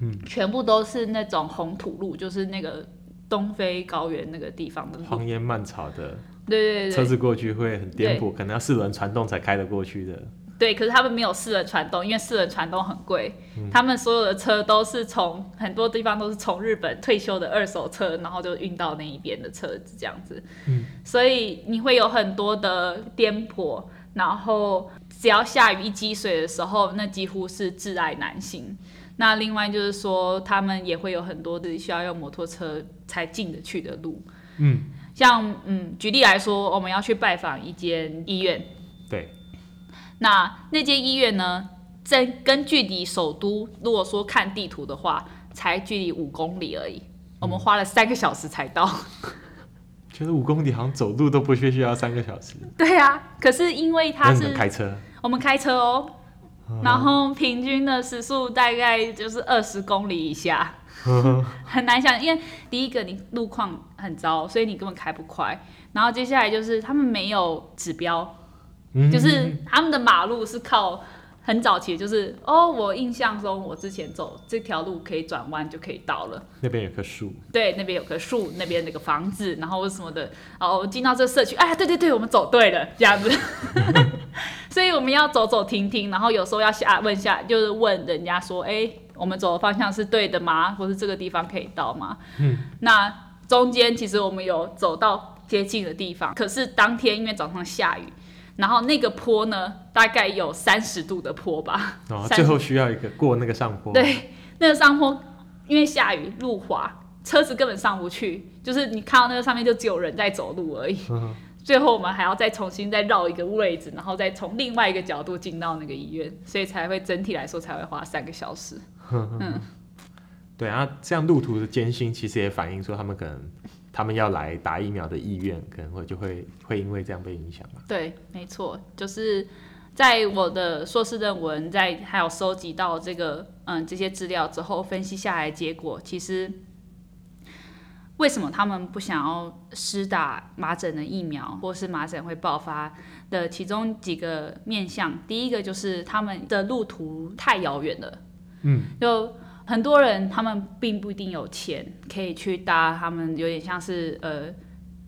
嗯，全部都是那种红土路，就是那个东非高原那个地方的荒烟漫草的。对对对，车子过去会很颠簸，可能要四轮传动才开得过去的。对，可是他们没有四轮传动，因为四轮传动很贵。嗯、他们所有的车都是从很多地方都是从日本退休的二手车，然后就运到那一边的车子这样子。嗯，所以你会有很多的颠簸，然后只要下雨一积水的时候，那几乎是挚爱难行。那另外就是说，他们也会有很多的需要用摩托车才进得去的路。嗯。像嗯，举例来说，我们要去拜访一间医院。对。那那间医院呢，在跟距离首都，如果说看地图的话，才距离五公里而已。嗯、我们花了三个小时才到。*laughs* 觉得五公里好像走路都不需需要三个小时。对啊，可是因为它是开车，我们开车哦，嗯、然后平均的时速大概就是二十公里以下。*laughs* 很难想，因为第一个你路况很糟，所以你根本开不快。然后接下来就是他们没有指标，嗯、就是他们的马路是靠很早期，就是哦，我印象中我之前走这条路可以转弯就可以到了。那边有棵树，对，那边有棵树，那边那个房子，然后什么的。哦，我进到这个社区，哎呀，对对对，我们走对了，这样子。*laughs* *laughs* 所以我们要走走停停，然后有时候要下问下，就是问人家说，哎、欸，我们走的方向是对的吗？或是这个地方可以到吗？嗯，那中间其实我们有走到接近的地方，可是当天因为早上下雨，然后那个坡呢，大概有三十度的坡吧。哦，最后需要一个过那个上坡。对，那个上坡因为下雨路滑，车子根本上不去，就是你看到那个上面就只有人在走路而已。嗯最后我们还要再重新再绕一个位置，然后再从另外一个角度进到那个医院，所以才会整体来说才会花三个小时。嗯，*laughs* 对啊，这样路途的艰辛其实也反映出他们可能他们要来打疫苗的意愿可能会就会会因为这样被影响嘛。对，没错，就是在我的硕士论文在还有收集到这个嗯这些资料之后分析下来结果，其实。为什么他们不想要施打麻疹的疫苗，或是麻疹会爆发的其中几个面向？第一个就是他们的路途太遥远了，嗯，就很多人他们并不一定有钱可以去搭他们有点像是呃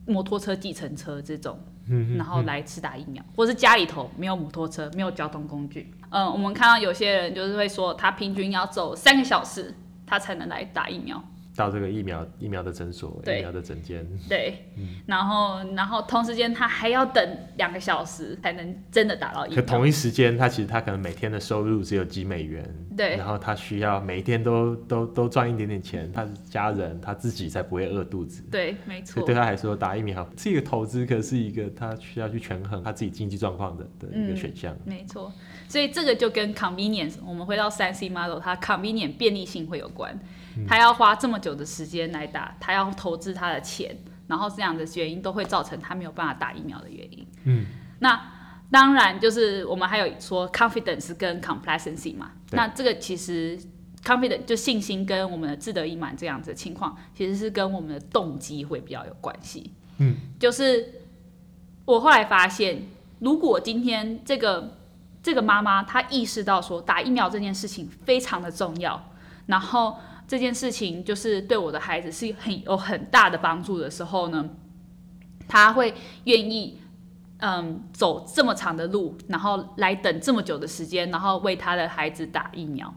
摩托车、计程车这种，嗯，然后来吃打疫苗，或是家里头没有摩托车、没有交通工具，嗯，我们看到有些人就是会说，他平均要走三个小时，他才能来打疫苗。到这个疫苗疫苗的诊所，疫苗的诊间，对，嗯、然后然后同时间他还要等两个小时才能真的打到疫苗。可同一时间，他其实他可能每天的收入只有几美元，对，然后他需要每一天都都都赚一点点钱，他的家人他自己才不会饿肚子。对，没错。对他来说，打疫苗是一个投资，可是一个他需要去权衡他自己经济状况的的一个选项。嗯、没错，所以这个就跟 convenience，我们回到三 C model，它 convenience 便利性会有关。他要花这么久的时间来打，他要投资他的钱，然后这样的原因都会造成他没有办法打疫苗的原因。嗯，那当然就是我们还有说 confidence 跟 complacency 嘛。那这个其实 confidence 就信心跟我们的志得意满这样子的情况，其实是跟我们的动机会比较有关系。嗯，就是我后来发现，如果今天这个这个妈妈她意识到说打疫苗这件事情非常的重要，然后。这件事情就是对我的孩子是很有很大的帮助的时候呢，他会愿意嗯走这么长的路，然后来等这么久的时间，然后为他的孩子打疫苗。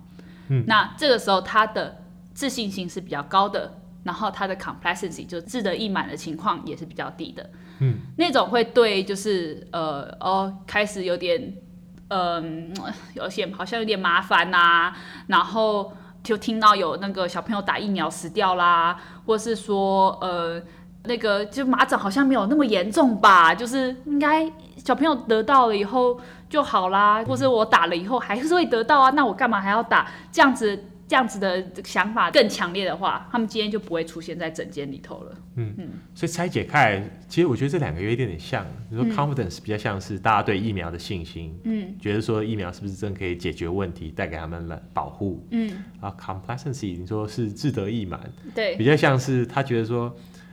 嗯，那这个时候他的自信心是比较高的，然后他的 complacency 就志得意满的情况也是比较低的。嗯，那种会对就是呃哦开始有点嗯有些好像有点麻烦呐、啊，然后。就听到有那个小朋友打疫苗死掉啦，或是说，呃，那个就麻疹好像没有那么严重吧，就是应该小朋友得到了以后就好啦，或者我打了以后还是会得到啊，那我干嘛还要打？这样子。这样子的想法更强烈的话，他们今天就不会出现在整间里头了。嗯嗯，所以拆解开来，其实我觉得这两个有一点点像。你说 confidence 比较像是大家对疫苗的信心，嗯，觉得说疫苗是不是真可以解决问题，带给他们了保护，嗯，啊，complacency 你说是志得意满，对，比较像是他觉得说，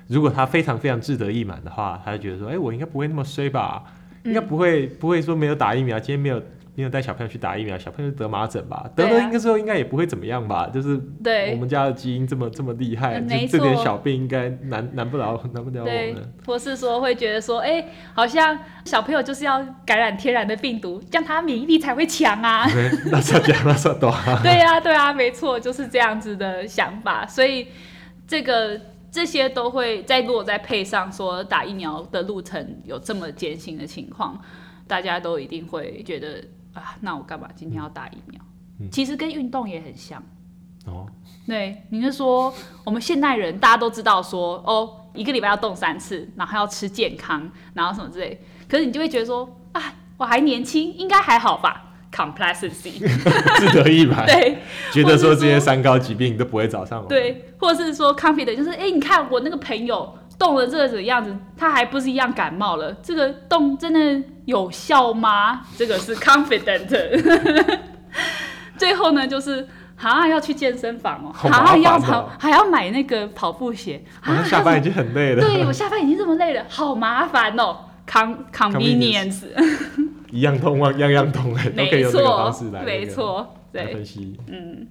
如果他非常非常志得意满的话，他就觉得说，哎、欸，我应该不会那么衰吧，应该不会不会说没有打疫苗，今天没有。没有带小朋友去打疫苗，小朋友得麻疹吧？得了应该说应该也不会怎么样吧？啊、就是我们家的基因这么这么厉害，就这点小病应该难难不了难不了我们。或是说会觉得说，哎、欸，好像小朋友就是要感染天然的病毒，这样他免疫力才会强啊。*laughs* 那算讲那算多。*laughs* 对呀、啊、对啊，没错，就是这样子的想法。所以这个这些都会再如果再配上说打疫苗的路程有这么艰辛的情况，大家都一定会觉得。啊，那我干嘛今天要打疫苗？其实跟运动也很像。哦，对，你是说我们现代人大家都知道说，哦，一个礼拜要动三次，然后要吃健康，然后什么之类。可是你就会觉得说，啊，我还年轻，应该还好吧？Complacency，*laughs* 自得意满。对，觉得说这些三高疾病都不会找上我。对，或者是说 confident，就是哎、欸，你看我那个朋友。动了这个样子，他还不是一样感冒了？这个动真的有效吗？这个是 *laughs* confident。*laughs* 最后呢，就是好像要去健身房哦，好像要跑，还要买那个跑步鞋。啊，下班已经很累了。对，我下班已经这么累了，好麻烦哦。Con convenience，一样痛啊，样样痛哎，都可以用这个方式来，没错，对，分析。嗯，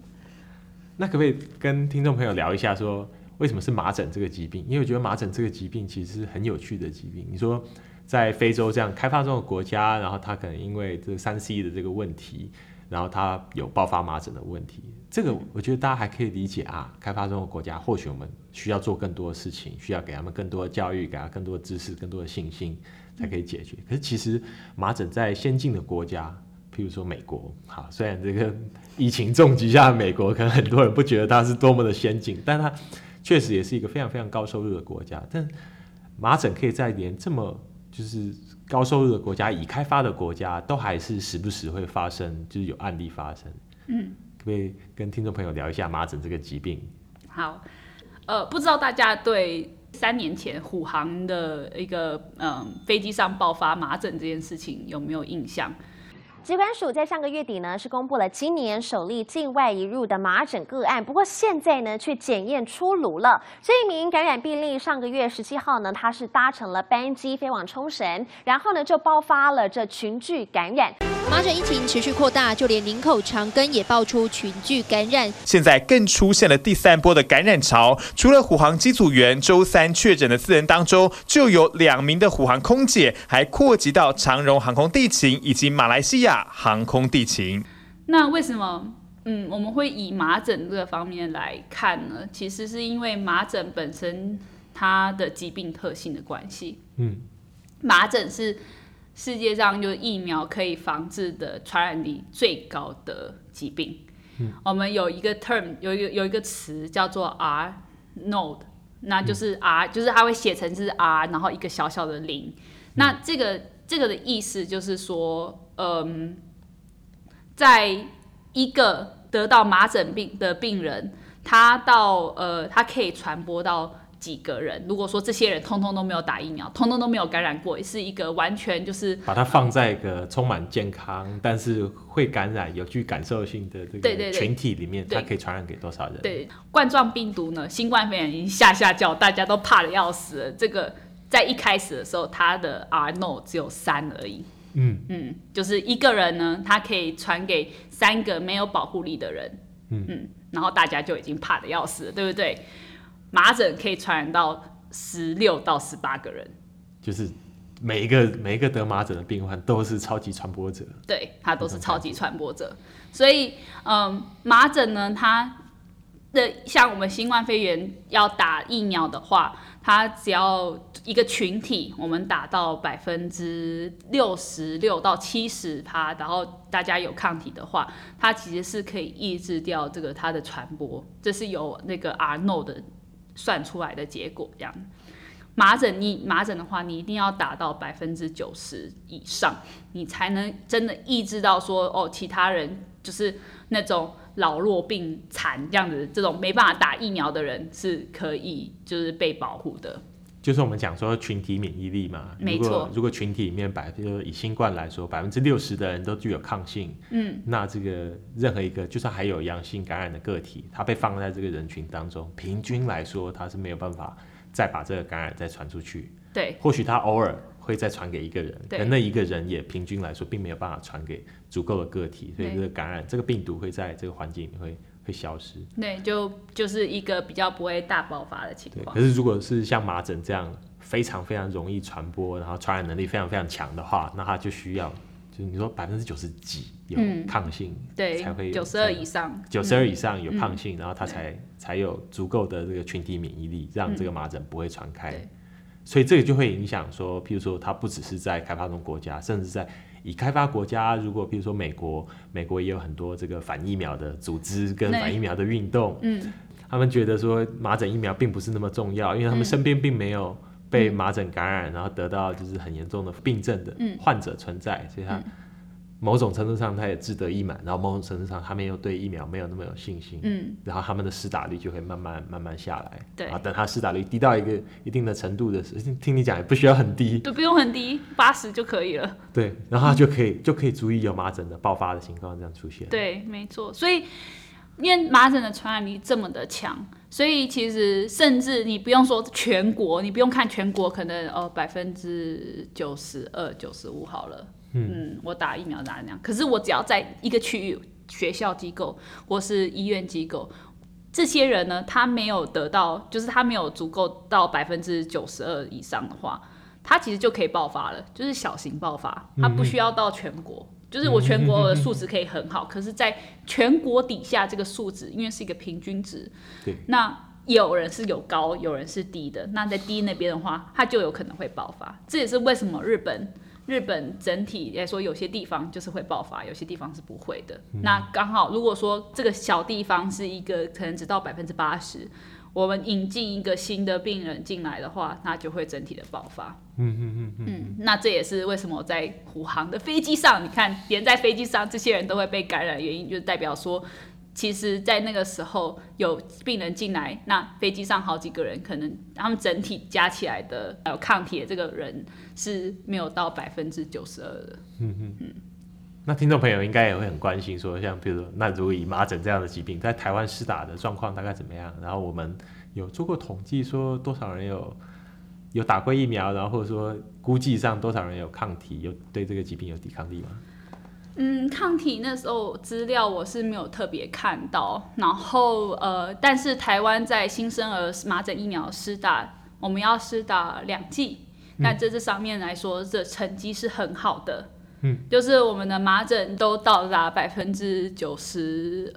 那可不可以跟听众朋友聊一下说？为什么是麻疹这个疾病？因为我觉得麻疹这个疾病其实是很有趣的疾病。你说在非洲这样开发中的国家，然后它可能因为这个三 C 的这个问题，然后它有爆发麻疹的问题。这个我觉得大家还可以理解啊。开发中的国家或许我们需要做更多的事情，需要给他们更多的教育，给他更多的知识，更多的信心，才可以解决。可是其实麻疹在先进的国家，譬如说美国，好，虽然这个疫情重击下美国，可能很多人不觉得它是多么的先进，但它确实也是一个非常非常高收入的国家。但麻疹可以在连这么就是高收入的国家、已开发的国家，都还是时不时会发生，就是有案例发生。嗯，可不可以跟听众朋友聊一下麻疹这个疾病？好，呃，不知道大家对三年前虎航的一个嗯飞机上爆发麻疹这件事情有没有印象？疾管署在上个月底呢，是公布了今年首例境外移入的麻疹个案，不过现在呢，却检验出炉了。这一名感染病例上个月十七号呢，他是搭乘了班机飞往冲绳，然后呢就爆发了这群聚感染。麻疹疫情持续扩大，就连林口长庚也爆出群聚感染。现在更出现了第三波的感染潮，除了虎航机组员周三确诊的四人当中，就有两名的虎航空姐，还扩及到长荣航空地勤以及马来西亚航空地勤。那为什么嗯我们会以麻疹这个方面来看呢？其实是因为麻疹本身它的疾病特性的关系。嗯，麻疹是。世界上就是疫苗可以防治的传染力最高的疾病，嗯，我们有一个 term，有一个有一个词叫做 R node，那就是 R，嗯，就是它会写成是 R，然后一个小小的零，嗯，那这个这个的意思就是说，嗯，在一个得到麻疹病的病人，他到呃，他可以传播到。几个人？如果说这些人通通都没有打疫苗，通通都没有感染过，是一个完全就是把它放在一个充满健康，但是会感染、有具感受性的这个群体里面，它可以传染给多少人？对，冠状病毒呢？新冠肺炎已经吓吓叫，大家都怕的要死了。这个在一开始的时候，它的 R no 只有三而已。嗯嗯，就是一个人呢，他可以传给三个没有保护力的人。嗯嗯，然后大家就已经怕的要死了，对不对？麻疹可以传染到十六到十八个人，就是每一个每一个得麻疹的病患都是超级传播者，对，他都是超级传播者。所以，嗯，麻疹呢，它的像我们新冠肺炎要打疫苗的话，它只要一个群体，我们打到百分之六十六到七十趴，然后大家有抗体的话，它其实是可以抑制掉这个它的传播。这是有那个 R no 的。算出来的结果这样，麻疹你麻疹的话，你一定要达到百分之九十以上，你才能真的抑制到说哦，其他人就是那种老弱病残这样子，这种没办法打疫苗的人是可以就是被保护的。就是我们讲说群体免疫力嘛，没错。如果如果群体里面百，分之以新冠来说，百分之六十的人都具有抗性，嗯，那这个任何一个就算还有阳性感染的个体，它被放在这个人群当中，平均来说，它是没有办法再把这个感染再传出去。对，或许它偶尔会再传给一个人，对，那一个人也平均来说并没有办法传给足够的个体，所以这个感染这个病毒会在这个环境里会。会消失，对，就就是一个比较不会大爆发的情况。可是如果是像麻疹这样非常非常容易传播，然后传染能力非常非常强的话，那它就需要，就是你说百分之九十几有抗性，嗯、对，才会九十二以上，九十二以上有抗性，嗯、然后它才才有足够的这个群体免疫力，让这个麻疹不会传开。嗯、所以这个就会影响说，譬如说它不只是在开发中国家，甚至在。已开发国家，如果比如说美国，美国也有很多这个反疫苗的组织跟反疫苗的运动，嗯，他们觉得说麻疹疫苗并不是那么重要，因为他们身边并没有被麻疹感染，然后得到就是很严重的病症的患者存在，所以他。某种程度上，他也志得意满，然后某种程度上，他们又对疫苗没有那么有信心，嗯，然后他们的施打率就会慢慢慢慢下来，对，啊，等他施打率低到一个一定的程度的时候，听你讲也不需要很低，对，不用很低，八十就可以了，对，然后他就可以、嗯、*laughs* 就可以足以有麻疹的爆发的情况这样出现，对，没错，所以因为麻疹的传染力这么的强，所以其实甚至你不用说全国，你不用看全国，可能哦百分之九十二、九十五好了。嗯，我打疫苗打那样，可是我只要在一个区域，学校机构或是医院机构，这些人呢，他没有得到，就是他没有足够到百分之九十二以上的话，他其实就可以爆发了，就是小型爆发，他不需要到全国。嗯、就是我全国的数值可以很好，嗯、可是在全国底下这个数值，因为是一个平均值，对，那有人是有高，有人是低的。那在低那边的话，它就有可能会爆发。这也是为什么日本日本整体来说，有些地方就是会爆发，有些地方是不会的。嗯、那刚好，如果说这个小地方是一个可能只到百分之八十。我们引进一个新的病人进来的话，那就会整体的爆发。嗯嗯嗯嗯。嗯，那这也是为什么在虎航的飞机上，你看连在飞机上这些人都会被感染的原因，就是代表说，其实，在那个时候有病人进来，那飞机上好几个人，可能他们整体加起来的有抗体的这个人是没有到百分之九十二的。嗯嗯嗯。那听众朋友应该也会很关心，说像比如说，那如果以麻疹这样的疾病在台湾施打的状况大概怎么样？然后我们有做过统计，说多少人有有打过疫苗，然后或者说估计上多少人有抗体，有对这个疾病有抵抗力吗？嗯，抗体那时候资料我是没有特别看到，然后呃，但是台湾在新生儿麻疹疫苗施打，我们要施打两剂，那在这上面来说，这成绩是很好的。嗯，就是我们的麻疹都到达百分之九十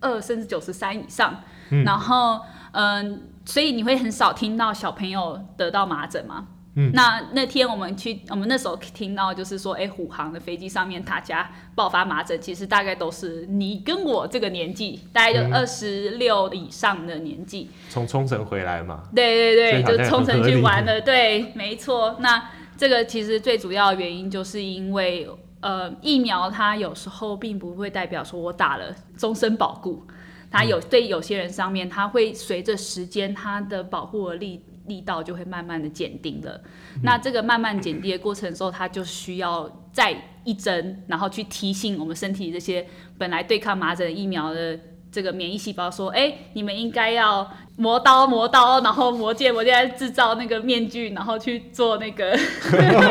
二甚至九十三以上，嗯、然后嗯，所以你会很少听到小朋友得到麻疹嘛。嗯，那那天我们去，我们那时候听到就是说，哎，虎航的飞机上面大家爆发麻疹，其实大概都是你跟我这个年纪，大概就二十六以上的年纪，从冲绳回来嘛。对对对，就冲绳去玩了，对，没错，那。这个其实最主要的原因就是因为，呃，疫苗它有时候并不会代表说我打了终身保护，它有对有些人上面，它会随着时间它的保护的力力道就会慢慢的减低了。那这个慢慢减低的过程之后，它就需要再一针，然后去提醒我们身体这些本来对抗麻疹疫苗的。这个免疫细胞说：“哎，你们应该要磨刀磨刀，然后磨剑磨剑，制造那个面具，然后去做那个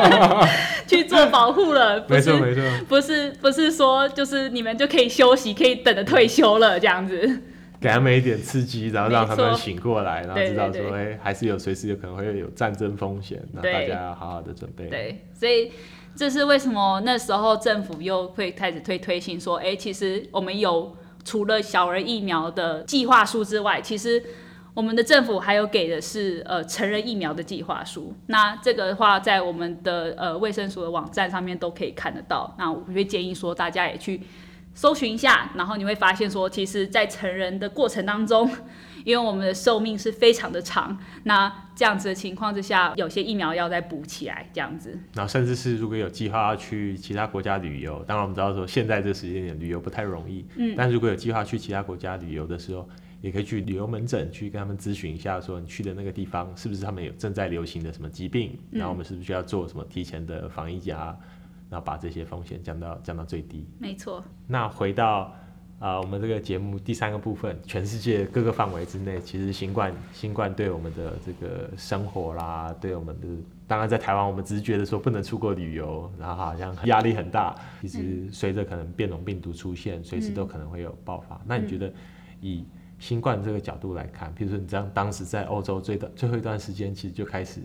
*laughs* 去做保护了。*laughs* 不是”没错没错，不是不是说就是你们就可以休息，可以等着退休了这样子。给他们一点刺激，然后让他们醒过来，然后知道说，哎，还是有随时有可能会有战争风险，那大家要好好的准备。对，所以这是为什么那时候政府又会开始推推行说，哎，其实我们有。除了小儿疫苗的计划书之外，其实我们的政府还有给的是呃成人疫苗的计划书。那这个的话，在我们的呃卫生署的网站上面都可以看得到。那我会建议说，大家也去搜寻一下，然后你会发现说，其实，在成人的过程当中。*laughs* 因为我们的寿命是非常的长，那这样子的情况之下，有些疫苗要再补起来，这样子。然后甚至是如果有计划要去其他国家旅游，当然我们知道说现在这时间点旅游不太容易，嗯，但如果有计划去其他国家旅游的时候，也可以去旅游门诊去跟他们咨询一下，说你去的那个地方是不是他们有正在流行的什么疾病，嗯，然后我们是不是需要做什么提前的防疫啊，然后把这些风险降到降到最低。没错。那回到。啊、呃，我们这个节目第三个部分，全世界各个范围之内，其实新冠新冠对我们的这个生活啦，对我们的，当然在台湾，我们只是觉得说不能出国旅游，然后好像压力很大。其实随着可能变种病毒出现，随时都可能会有爆发。嗯、那你觉得以新冠这个角度来看，比如说你这样当时在欧洲最的最后一段时间，其实就开始，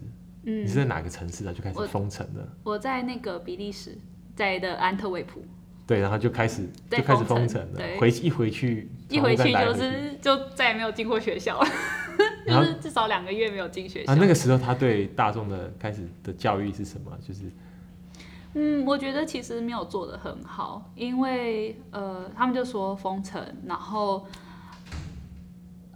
嗯，你是在哪个城市啊？就开始封城了？我在那个比利时，在的安特卫普。对，然后就开始就开始封城了。回一回去，一回去就是就再也没有进过学校 *laughs* 了，就是至少两个月没有进学校。啊，那个时候他对大众的开始的教育是什么？就是，嗯，我觉得其实没有做得很好，因为呃，他们就说封城，然后，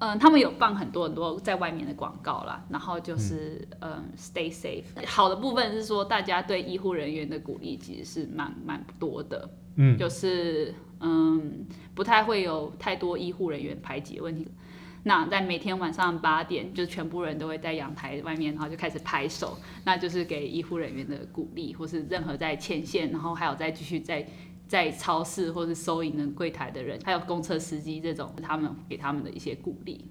嗯、呃，他们有放很多很多在外面的广告啦，然后就是嗯、呃、，stay safe。好的部分是说，大家对医护人员的鼓励其实是蛮蛮多的。嗯，就是嗯，不太会有太多医护人员排挤的问题。那在每天晚上八点，就全部人都会在阳台外面，然后就开始拍手，那就是给医护人员的鼓励，或是任何在前线，然后还有再继续在在超市或是收银的柜台的人，还有公车司机这种，他们给他们的一些鼓励。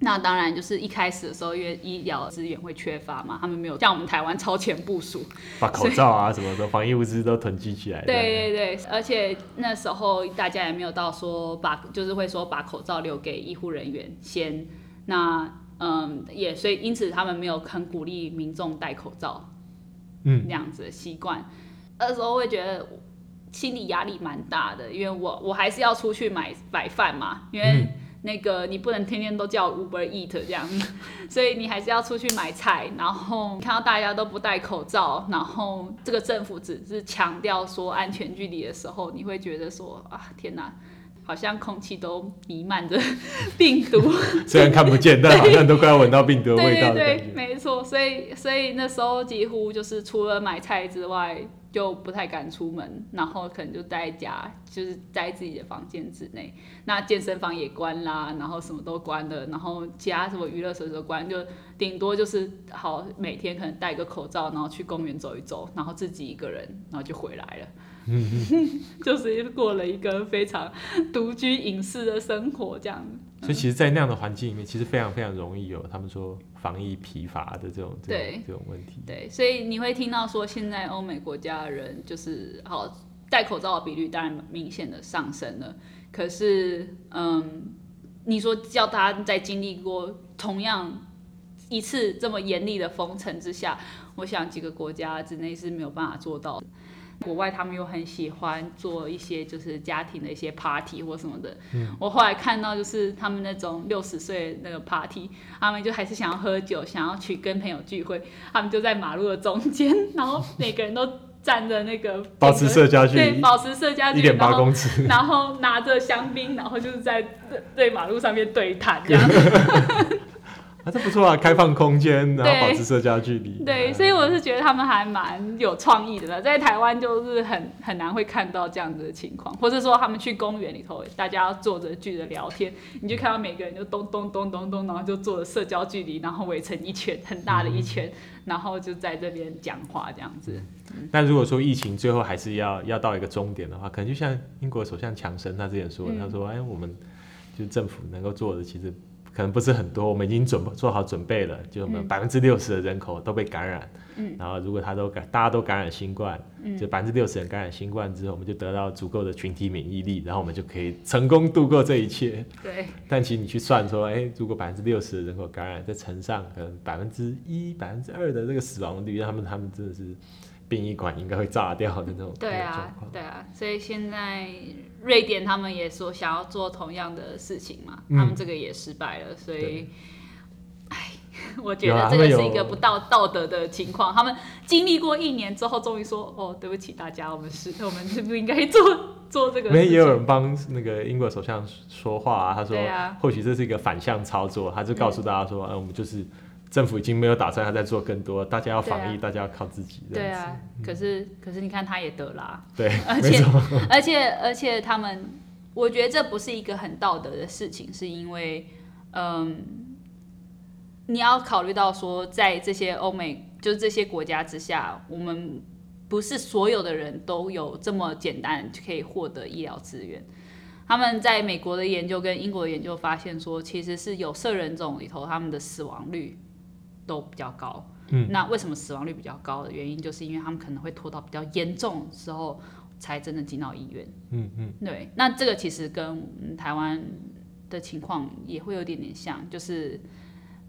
那当然就是一开始的时候，因为医疗资源会缺乏嘛，他们没有像我们台湾超前部署，*laughs* 把口罩啊什么的防疫物资都囤积起来。对对对，而且那时候大家也没有到说把，就是会说把口罩留给医护人员先。那嗯，也所以因此他们没有很鼓励民众戴口罩，嗯，那样子的习惯。那时候会觉得心理压力蛮大的，因为我我还是要出去买买饭嘛，因为。嗯那个你不能天天都叫 Uber Eat 这样，*laughs* 所以你还是要出去买菜。然后看到大家都不戴口罩，然后这个政府只是强调说安全距离的时候，你会觉得说啊，天哪，好像空气都弥漫着 *laughs* 病毒。*laughs* 虽然看不见，但好像都快要闻到病毒的味道。对对对，没错。所以所以那时候几乎就是除了买菜之外。就不太敢出门，然后可能就待在家，就是在自己的房间之内。那健身房也关啦，然后什么都关了，然后其他什么娱乐设施都关，就顶多就是好每天可能戴个口罩，然后去公园走一走，然后自己一个人，然后就回来了。嗯，*laughs* 就是过了一个非常独居隐士的生活，这样。所以其实，在那样的环境里面，其实非常非常容易有他们说防疫疲乏的这种这种这种问题。对，所以你会听到说，现在欧美国家的人就是好戴口罩的比率当然明显的上升了。可是，嗯，你说叫大家在经历过同样一次这么严厉的封城之下，我想几个国家之内是没有办法做到的。国外他们又很喜欢做一些就是家庭的一些 party 或什么的。嗯，我后来看到就是他们那种六十岁那个 party，他们就还是想要喝酒，想要去跟朋友聚会，他们就在马路的中间，*laughs* 然后每个人都站着那个 *laughs* 保持社交距离，对，保持社交距离一点八公尺，*laughs* 然后拿着香槟，然后就是在对马路上面对谈这样。啊，这不错啊！开放空间，然后保持社交距离。对，所以我是觉得他们还蛮有创意的呢。在台湾就是很很难会看到这样子的情况，或者说他们去公园里头，大家坐着聚着聊天，你就看到每个人就咚咚咚咚咚，然后就坐着社交距离，然后围成一圈很大的一圈，嗯、然后就在这边讲话这样子。那如果说疫情最后还是要要到一个终点的话，可能就像英国首相强生他之前说，嗯、他说：“哎，我们就政府能够做的其实。”可能不是很多，我们已经准做好准备了，就我们百分之六十的人口都被感染，嗯，然后如果他都感，大家都感染新冠，嗯，就百分之六十人感染新冠之后，我们就得到足够的群体免疫力，然后我们就可以成功度过这一切。对。但其实你去算说，哎、欸，如果百分之六十的人口感染，再乘上可能百分之一、百分之二的这个死亡率，他们他们真的是。殡仪馆应该会炸掉的那种对啊，对啊，所以现在瑞典他们也说想要做同样的事情嘛，嗯、他们这个也失败了，所以，哎，我觉得这个是一个不道道德的情况。他们经历过一年之后，终于说：“哦，对不起大家，我们是，*laughs* 我们是不应该做做这个。”没也有人帮那个英国首相说话啊，他说：“啊或许这是一个反向操作。”他就告诉大家说：“嗯、呃，我们就是。”政府已经没有打算要再做更多，大家要防疫，啊、大家要靠自己。对啊，嗯、可是可是你看他也得啦、啊。*laughs* 对，而且而且而且他们，我觉得这不是一个很道德的事情，是因为，嗯，你要考虑到说，在这些欧美就是这些国家之下，我们不是所有的人都有这么简单就可以获得医疗资源。他们在美国的研究跟英国的研究发现说，其实是有色人种里头他们的死亡率。都比较高，嗯，那为什么死亡率比较高的原因，就是因为他们可能会拖到比较严重的时候才真的进到医院，嗯嗯，对，那这个其实跟台湾的情况也会有点点像，就是，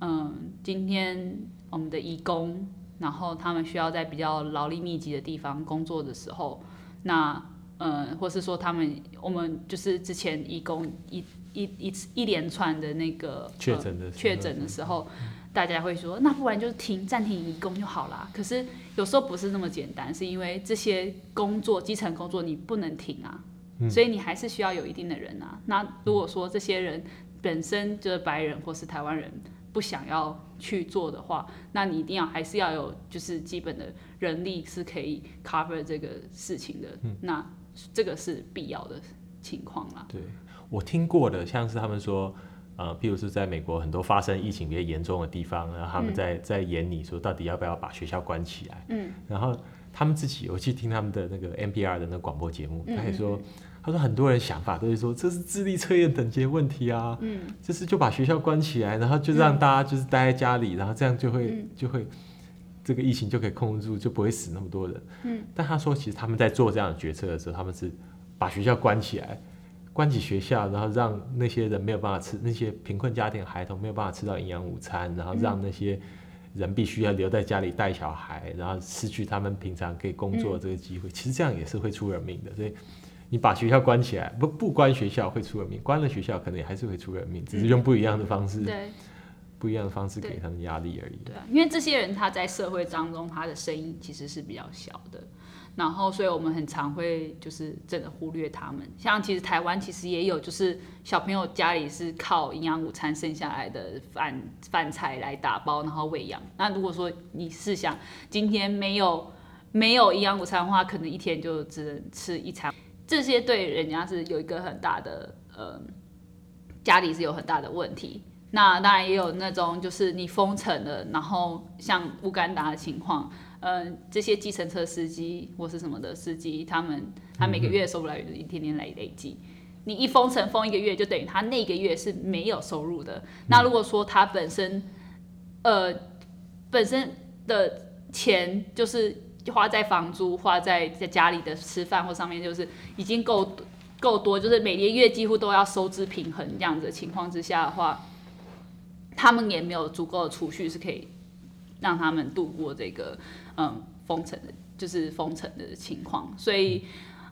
嗯，今天我们的义工，然后他们需要在比较劳力密集的地方工作的时候，那，嗯，或是说他们，我们就是之前义工一一一一连串的那个确诊的确诊的时候。大家会说，那不然就是停暂停移工就好啦。可是有时候不是那么简单，是因为这些工作基层工作你不能停啊，嗯、所以你还是需要有一定的人啊。那如果说这些人本身就是白人或是台湾人不想要去做的话，那你一定要还是要有就是基本的人力是可以 cover 这个事情的。嗯、那这个是必要的情况啦。对，我听过的，像是他们说。呃，譬如是在美国很多发生疫情比较严重的地方，然后他们在、嗯、在演你说到底要不要把学校关起来。嗯，然后他们自己，我去听他们的那个 NPR 的那个广播节目，嗯、他也说，他说很多人想法都是说这是智力测验等级的问题啊，嗯，就是就把学校关起来，然后就让大家就是待在家里，嗯、然后这样就会、嗯、就会这个疫情就可以控制住，就不会死那么多人。嗯，但他说其实他们在做这样的决策的时候，他们是把学校关起来。关起学校，然后让那些人没有办法吃，那些贫困家庭孩童没有办法吃到营养午餐，然后让那些人必须要留在家里带小孩，然后失去他们平常可以工作的这个机会，其实这样也是会出人命的。所以你把学校关起来，不不关学校会出人命，关了学校可能也还是会出人命，只是用不一样的方式，对，不一样的方式给他们压力而已。对啊，因为这些人他在社会当中他的声音其实是比较小的。然后，所以我们很常会就是真的忽略他们。像其实台湾其实也有，就是小朋友家里是靠营养午餐剩下来的饭饭菜来打包，然后喂养。那如果说你试想今天没有没有营养午餐的话，可能一天就只能吃一餐。这些对人家是有一个很大的呃家里是有很大的问题。那当然也有那种就是你封城了，然后像乌干达的情况。嗯、呃，这些计程车司机或是什么的司机，他们他每个月收入来源一天天来累积。你一封城封一个月，就等于他那个月是没有收入的。那如果说他本身，呃，本身的钱就是花在房租、花在在家里的吃饭或上面，就是已经够够多，就是每年月几乎都要收支平衡这样子的情况之下的话，他们也没有足够的储蓄是可以让他们度过这个。嗯，封城的，就是封城的情况，所以，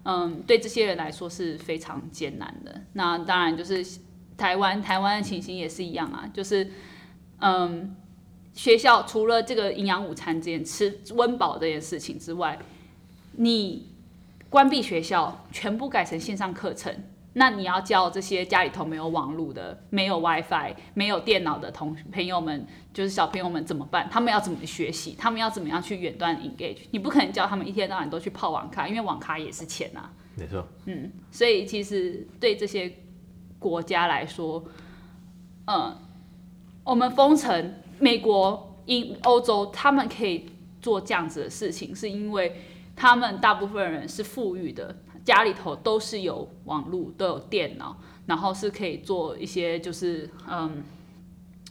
嗯，对这些人来说是非常艰难的。那当然就是台湾，台湾的情形也是一样啊，就是，嗯，学校除了这个营养午餐这件吃温饱这件事情之外，你关闭学校，全部改成线上课程。那你要教这些家里头没有网络的、没有 WiFi、没有电脑的同朋友们，就是小朋友们怎么办？他们要怎么学习？他们要怎么样去远端 engage？你不可能教他们一天到晚都去泡网咖，因为网咖也是钱啊。没错。嗯，所以其实对这些国家来说，嗯，我们封城，美国、英、欧洲，他们可以做这样子的事情，是因为他们大部分人是富裕的。家里头都是有网络，都有电脑，然后是可以做一些就是嗯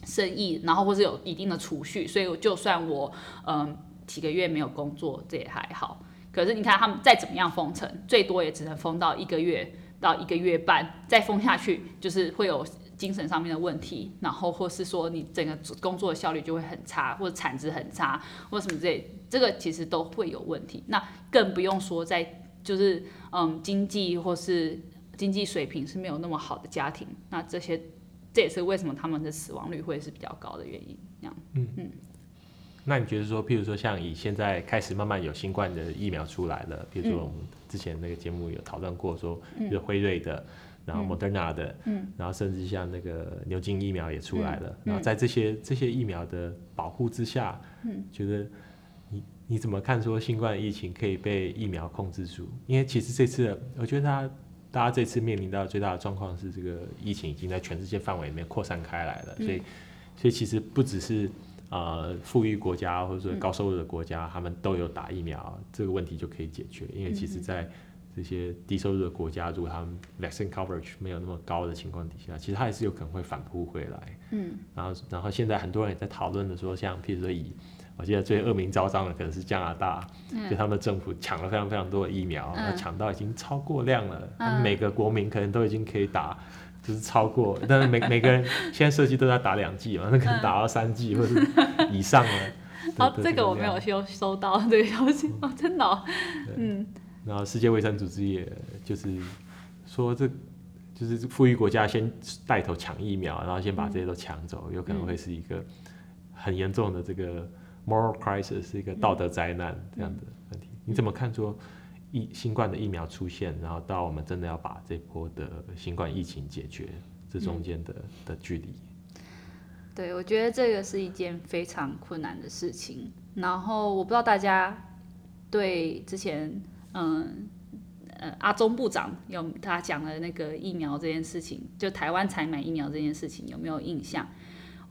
生意，然后或是有一定的储蓄，所以就算我嗯几个月没有工作，这也还好。可是你看他们再怎么样封城，最多也只能封到一个月到一个月半，再封下去就是会有精神上面的问题，然后或是说你整个工作的效率就会很差，或者产值很差，或什么之类，这个其实都会有问题。那更不用说在。就是嗯，经济或是经济水平是没有那么好的家庭，那这些这也是为什么他们的死亡率会是比较高的原因。这样，嗯嗯。那你觉得说，譬如说像以现在开始慢慢有新冠的疫苗出来了，比如说我们之前那个节目有讨论过说，嗯就是辉瑞的，然后 Moderna 的，嗯，然后甚至像那个牛津疫苗也出来了，嗯，然后在这些这些疫苗的保护之下，嗯，觉得。你怎么看说新冠疫情可以被疫苗控制住？因为其实这次，我觉得大家大家这次面临到最大的状况是，这个疫情已经在全世界范围里面扩散开来了。所以，所以其实不只是呃富裕国家或者说高收入的国家，他们都有打疫苗，这个问题就可以解决。因为其实在这些低收入的国家，如果他们 vaccine coverage 没有那么高的情况底下，其实它还是有可能会反扑回来。嗯，然后然后现在很多人也在讨论的说，像譬如说以我记得最恶名昭彰的可能是加拿大，嗯、就他们的政府抢了非常非常多的疫苗，抢到已经超过量了，嗯、每个国民可能都已经可以打，就是超过，但是每每个人现在设计都在打两剂嘛，那可能打到三剂或者是以上了。*laughs* 哦，这个我没有收收到这个消息哦，真的、哦，嗯。然后世界卫生组织也就是说，这就是富裕国家先带头抢疫苗，然后先把这些都抢走，嗯、有可能会是一个很严重的这个。Moral crisis 是一个道德灾难这样的问题，你怎么看说疫新冠的疫苗出现，然后到我们真的要把这波的新冠疫情解决，这中间的的距离？对，我觉得这个是一件非常困难的事情。然后我不知道大家对之前嗯呃阿中部长有他讲的那个疫苗这件事情，就台湾采买疫苗这件事情有没有印象？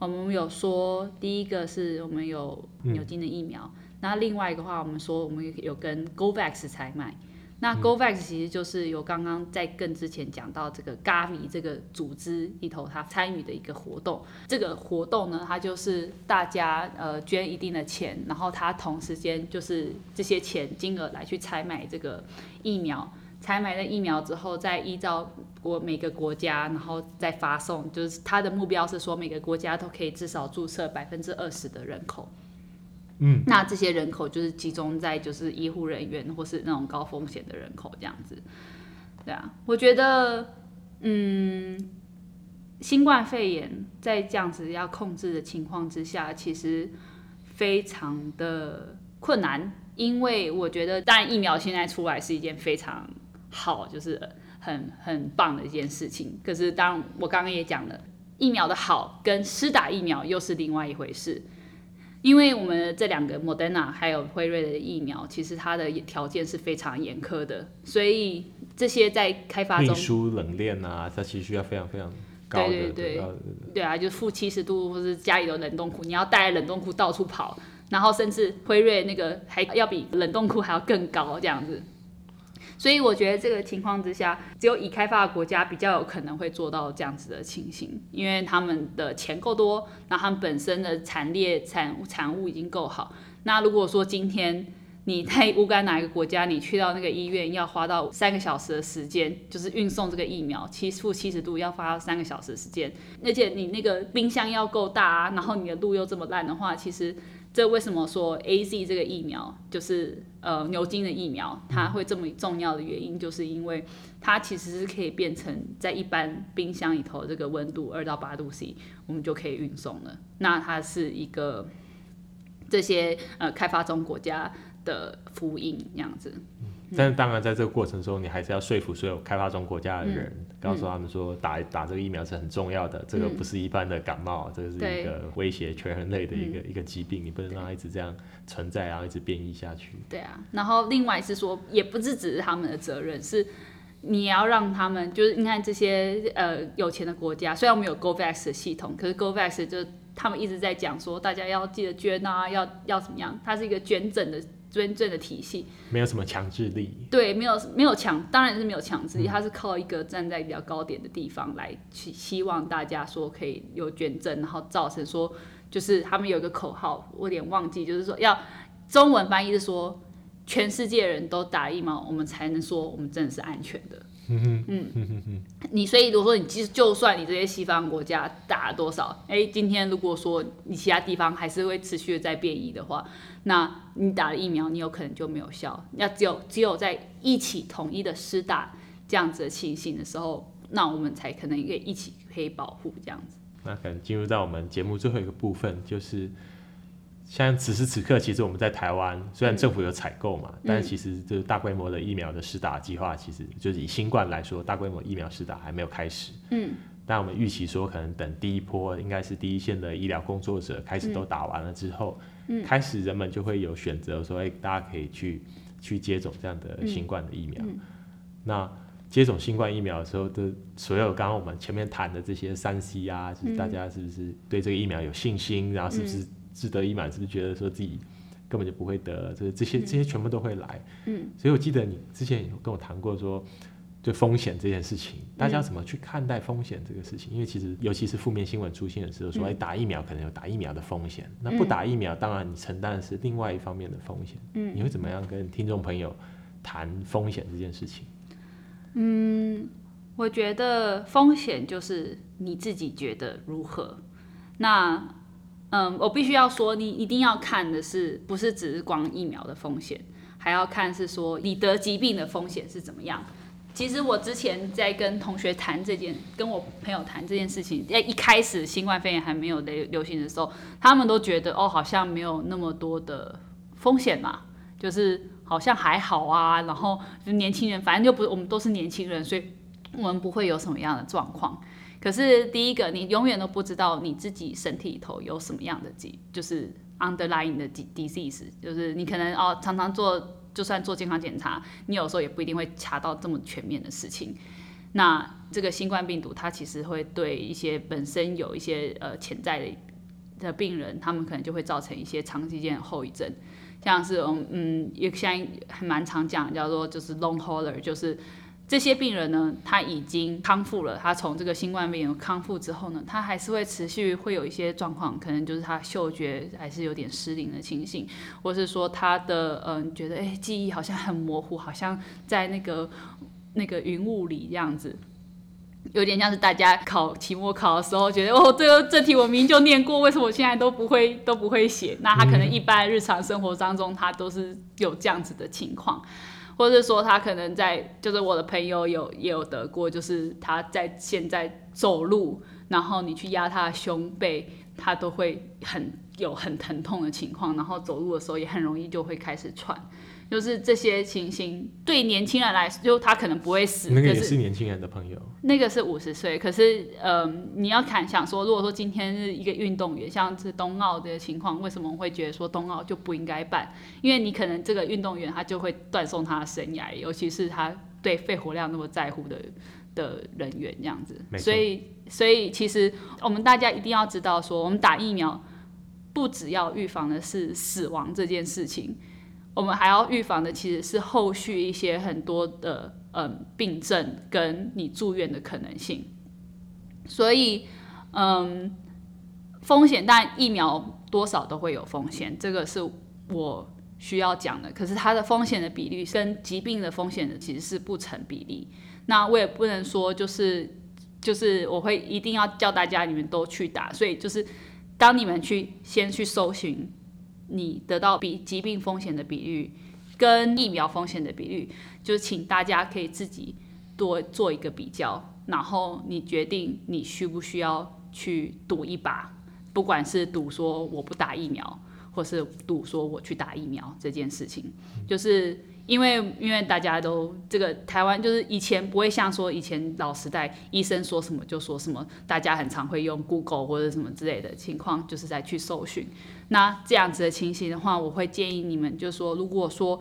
我们有说，第一个是我们有牛津的疫苗，那、嗯、另外一个话，我们说我们有跟 GOVAX 采买，那 GOVAX 其实就是有刚刚在更之前讲到这个 Gavi 这个组织里头，他参与的一个活动。这个活动呢，它就是大家呃捐一定的钱，然后它同时间就是这些钱金额来去采买这个疫苗。采买了疫苗之后，再依照国每个国家，然后再发送，就是他的目标是说每个国家都可以至少注册百分之二十的人口。嗯，那这些人口就是集中在就是医护人员或是那种高风险的人口这样子。对啊，我觉得，嗯，新冠肺炎在这样子要控制的情况之下，其实非常的困难，因为我觉得，当然疫苗现在出来是一件非常好，就是很很棒的一件事情。可是，当我刚刚也讲了，疫苗的好跟施打疫苗又是另外一回事。因为我们这两个 Moderna 还有辉瑞的疫苗，其实它的条件是非常严苛的，所以这些在开发中，运输冷链啊，它其实需要非常非常高的，对对对，对啊，就是负七十度，或是家里的冷冻库，你要带冷冻库到处跑，然后甚至辉瑞那个还要比冷冻库还要更高这样子。所以我觉得这个情况之下，只有已开发的国家比较有可能会做到这样子的情形，因为他们的钱够多，那他们本身的产业产产物已经够好。那如果说今天你在乌干哪一个国家，你去到那个医院要花到三个小时的时间，就是运送这个疫苗，七负七十度要花到三个小时时间，而且你那个冰箱要够大啊，然后你的路又这么烂的话，其实。这为什么说 AZ 这个疫苗就是呃牛津的疫苗，它会这么重要的原因，就是因为它其实是可以变成在一般冰箱里头这个温度二到八度 C，我们就可以运送了。那它是一个这些呃开发中国家的福音这样子。但是当然，在这个过程中，你还是要说服所有开发中国家的人，嗯、告诉他们说打，打打这个疫苗是很重要的。嗯、这个不是一般的感冒，这个是一个威胁全人类的一个、嗯、一个疾病，你不能让它一直这样存在，然后一直变异下去。对啊，然后另外是说，也不是只是他们的责任，是你要让他们，就是你看这些呃有钱的国家，虽然我们有 GoVax 的系统，可是 GoVax 就他们一直在讲说，大家要记得捐啊，要要怎么样？它是一个捐赠的。捐赠的体系。没有什么强制力，对，没有没有强，当然是没有强制力，它是靠一个站在比较高点的地方来去希望大家说可以有捐赠，然后造成说就是他们有一个口号，我有点忘记，就是说要中文翻译是说全世界人都打疫苗，我们才能说我们真的是安全的。嗯嗯，你所以如果说你其实就算你这些西方国家打了多少，哎，今天如果说你其他地方还是会持续的在变异的话，那你打了疫苗，你有可能就没有效。那只有只有在一起统一的施打这样子的情形的时候，那我们才可能可以一起可以保护这样子。那可能进入到我们节目最后一个部分，就是。像此时此刻，其实我们在台湾，虽然政府有采购嘛，嗯、但是其实就是大规模的疫苗的施打计划，其实就是以新冠来说，大规模疫苗施打还没有开始。嗯，但我们预期说，可能等第一波，应该是第一线的医疗工作者开始都打完了之后，嗯、开始人们就会有选择，说，哎、欸，大家可以去去接种这样的新冠的疫苗。嗯嗯、那接种新冠疫苗的时候，的所有刚刚我们前面谈的这些三 C 啊，就是大家是不是对这个疫苗有信心，然后是不是？志得意满，是不是觉得说自己根本就不会得？就是这些这些全部都会来。嗯，所以我记得你之前有跟我谈过说，就风险这件事情，大家怎么去看待风险这个事情？因为其实尤其是负面新闻出现的时候，说哎，打疫苗可能有打疫苗的风险，那不打疫苗，当然你承担的是另外一方面的风险。嗯，你会怎么样跟听众朋友谈风险这件事情？嗯，我觉得风险就是你自己觉得如何。那嗯，我必须要说，你一定要看的是，不是只是光疫苗的风险，还要看是说你得疾病的风险是怎么样。其实我之前在跟同学谈这件，跟我朋友谈这件事情，在一开始新冠肺炎还没有流流行的时候，他们都觉得哦，好像没有那么多的风险嘛，就是好像还好啊。然后就年轻人，反正就不，我们都是年轻人，所以我们不会有什么样的状况。可是第一个，你永远都不知道你自己身体里头有什么样的疾，就是 underlying 的 disease，就是你可能哦常常做，就算做健康检查，你有时候也不一定会查到这么全面的事情。那这个新冠病毒它其实会对一些本身有一些呃潜在的的病人，他们可能就会造成一些长时间的后遗症，像是嗯也像还蛮常讲叫做就是 long hauler，就是。这些病人呢，他已经康复了，他从这个新冠病毒康复之后呢，他还是会持续会有一些状况，可能就是他嗅觉还是有点失灵的情形，或是说他的嗯、觉得哎记忆好像很模糊，好像在那个那个云雾里这样子。有点像是大家考期末考的时候，觉得哦，这个这题我明明就念过，为什么我现在都不会都不会写？那他可能一般日常生活当中，他都是有这样子的情况，或者说他可能在，就是我的朋友有也有得过，就是他在现在走路，然后你去压他的胸背，他都会很有很疼痛的情况，然后走路的时候也很容易就会开始喘。就是这些情形，对年轻人来说，就他可能不会死。那个也是年轻人的朋友。那个是五十岁，可是，嗯、呃，你要看想说，如果说今天是一个运动员，像是冬奥的情况，为什么会觉得说冬奥就不应该办？因为你可能这个运动员他就会断送他的生涯，尤其是他对肺活量那么在乎的的人员这样子。所以，所以其实我们大家一定要知道说，我们打疫苗不只要预防的是死亡这件事情。我们还要预防的其实是后续一些很多的嗯病症跟你住院的可能性，所以嗯风险，但疫苗多少都会有风险，这个是我需要讲的。可是它的风险的比率跟疾病的风险的其实是不成比例。那我也不能说就是就是我会一定要叫大家你们都去打，所以就是当你们去先去搜寻。你得到比疾病风险的比率跟疫苗风险的比率，就请大家可以自己多做一个比较，然后你决定你需不需要去赌一把，不管是赌说我不打疫苗，或是赌说我去打疫苗这件事情，就是。因为因为大家都这个台湾就是以前不会像说以前老时代医生说什么就说什么，大家很常会用 Google 或者什么之类的情况，就是在去搜寻。那这样子的情形的话，我会建议你们就是说，如果说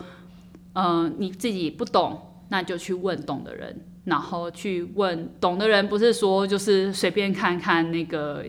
嗯、你自己不懂，那就去问懂的人，然后去问懂的人，不是说就是随便看看那个。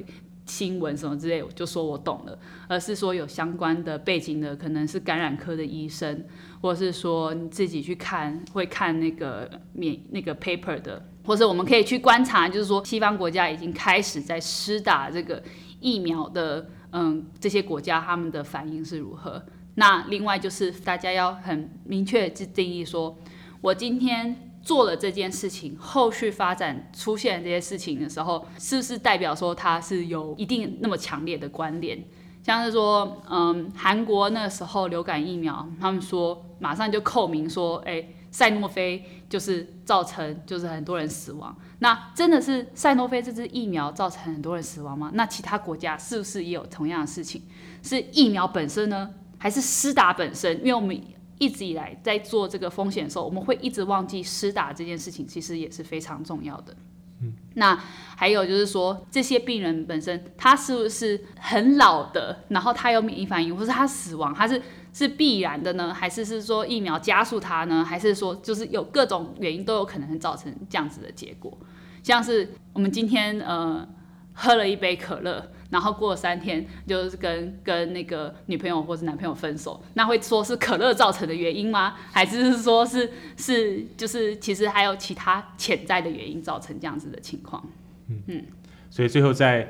新闻什么之类，我就说我懂了，而是说有相关的背景的，可能是感染科的医生，或者是说你自己去看，会看那个免那个 paper 的，或者我们可以去观察，就是说西方国家已经开始在施打这个疫苗的，嗯，这些国家他们的反应是如何？那另外就是大家要很明确的定义说，我今天。做了这件事情，后续发展出现这些事情的时候，是不是代表说它是有一定那么强烈的关联？像是说，嗯，韩国那时候流感疫苗，他们说马上就扣名说，哎，赛诺菲就是造成就是很多人死亡。那真的是赛诺菲这支疫苗造成很多人死亡吗？那其他国家是不是也有同样的事情？是疫苗本身呢，还是施打本身？因为我们。一直以来在做这个风险的时候，我们会一直忘记施打这件事情，其实也是非常重要的。嗯，那还有就是说，这些病人本身他是不是很老的，然后他有免疫反应，或是他死亡，他是是必然的呢？还是是说疫苗加速他呢？还是说就是有各种原因都有可能造成这样子的结果？像是我们今天呃喝了一杯可乐。然后过了三天，就是跟跟那个女朋友或是男朋友分手，那会说是可乐造成的原因吗？还是说是是就是其实还有其他潜在的原因造成这样子的情况？嗯嗯。所以最后在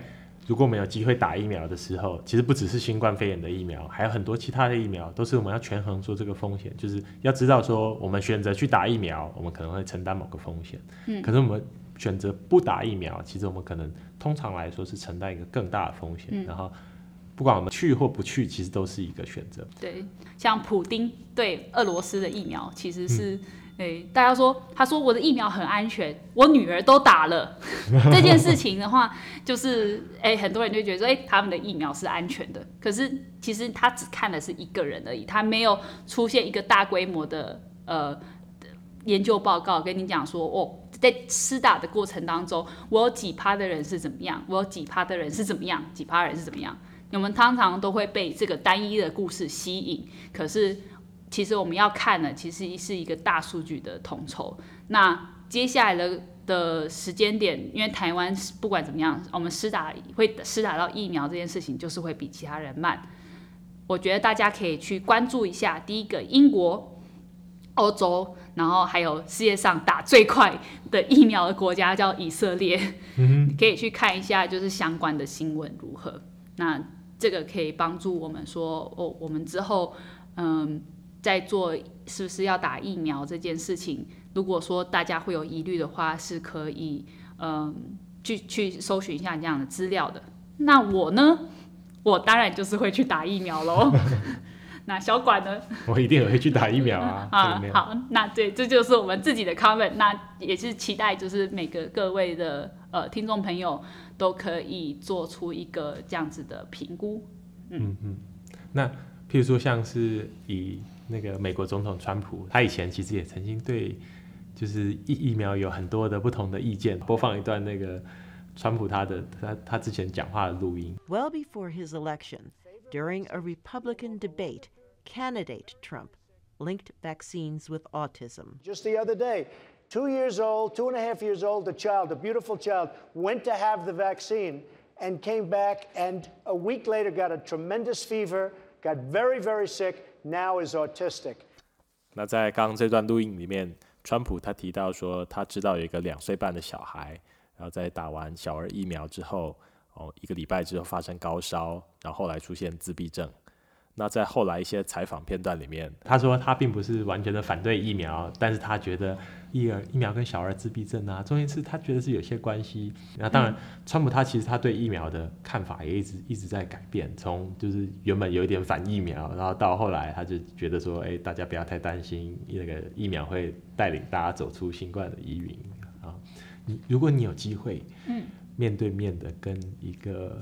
如果我们有机会打疫苗的时候，其实不只是新冠肺炎的疫苗，还有很多其他的疫苗，都是我们要权衡说这个风险，就是要知道说我们选择去打疫苗，我们可能会承担某个风险。嗯。可是我们。选择不打疫苗，其实我们可能通常来说是承担一个更大的风险。嗯、然后，不管我们去或不去，其实都是一个选择。对，像普丁对俄罗斯的疫苗，其实是，诶、嗯欸，大家说，他说我的疫苗很安全，我女儿都打了。*laughs* 这件事情的话，就是，诶、欸，很多人就觉得说，诶、欸，他们的疫苗是安全的。可是，其实他只看的是一个人而已，他没有出现一个大规模的，呃。研究报告跟你讲说，哦，在施打的过程当中，我有几趴的人是怎么样，我有几趴的人是怎么样，几趴人是怎么样。我们常常都会被这个单一的故事吸引，可是其实我们要看的，其实是一个大数据的统筹。那接下来的的时间点，因为台湾不管怎么样，我们施打会施打到疫苗这件事情，就是会比其他人慢。我觉得大家可以去关注一下，第一个英国。欧洲，然后还有世界上打最快的疫苗的国家叫以色列，嗯、可以去看一下，就是相关的新闻如何。那这个可以帮助我们说，哦，我们之后，嗯，在做是不是要打疫苗这件事情，如果说大家会有疑虑的话，是可以，嗯，去去搜寻一下这样的资料的。那我呢，我当然就是会去打疫苗喽。那小管呢？我一定也会去打疫苗啊！*laughs* 啊，好，那对，这就是我们自己的 comment。那也是期待，就是每个各位的呃听众朋友都可以做出一个这样子的评估。嗯嗯，嗯，那譬如说，像是以那个美国总统川普，他以前其实也曾经对就是疫疫苗有很多的不同的意见。播放一段那个川普他的他他之前讲话的录音。Well before his election. During a Republican debate, candidate Trump linked vaccines with autism. Just the other day, two years old, two and a half years old, a child, a beautiful child, went to have the vaccine and came back and a week later got a tremendous fever, got very, very sick, now is autistic. 那在刚刚这段录音里面，川普他提到说，他知道有一个两岁半的小孩，然后在打完小儿疫苗之后。哦，一个礼拜之后发生高烧， 然后后来出现自闭症。那在后来一些采访片段里面，他说他并不是完全的反对疫苗，但是他觉得疫儿疫苗跟小儿自闭症啊，中间是他觉得是有些关系。那当然，嗯、川普他其实他对疫苗的看法也一直一直在改变，从就是原本有一点反疫苗，然后到后来他就觉得说，哎、欸，大家不要太担心，那个疫苗会带领大家走出新冠的疑云啊。你如果你有机会，嗯。面对面的跟一个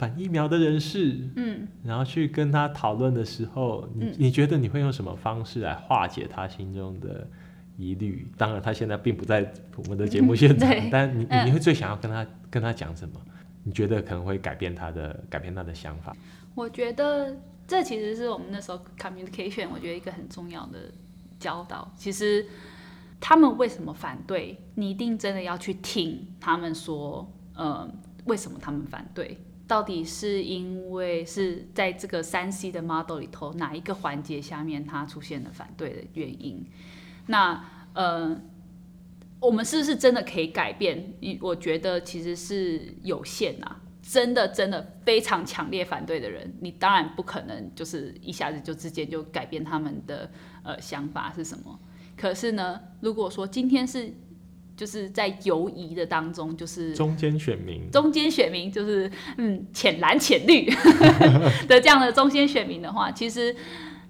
反疫苗的人士，嗯，然后去跟他讨论的时候，你、嗯、你觉得你会用什么方式来化解他心中的疑虑？当然，他现在并不在我们的节目现场，嗯、但你你会最想要跟他、嗯、跟他讲什么？你觉得可能会改变他的改变他的想法？我觉得这其实是我们那时候 communication，我觉得一个很重要的教导。其实他们为什么反对？你一定真的要去听他们说。呃，为什么他们反对？到底是因为是在这个三 C 的 model 里头哪一个环节下面它出现了反对的原因？那呃，我们是不是真的可以改变？我觉得其实是有限啊。真的真的非常强烈反对的人，你当然不可能就是一下子就直接就改变他们的呃想法是什么。可是呢，如果说今天是就是在犹疑的当中，就是中间选民，中间选民就是嗯浅蓝浅绿 *laughs* 的这样的中间选民的话，其实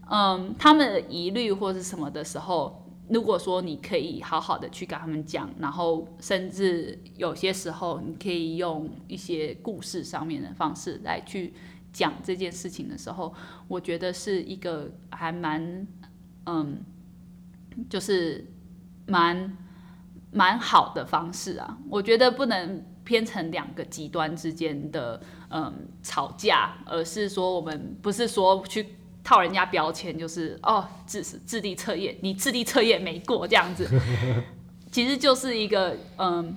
嗯他们的疑虑或是什么的时候，如果说你可以好好的去跟他们讲，然后甚至有些时候你可以用一些故事上面的方式来去讲这件事情的时候，我觉得是一个还蛮嗯就是蛮。蛮好的方式啊，我觉得不能偏成两个极端之间的嗯吵架，而是说我们不是说去套人家标签，就是哦智智力测验，你智力测验没过这样子，*laughs* 其实就是一个嗯，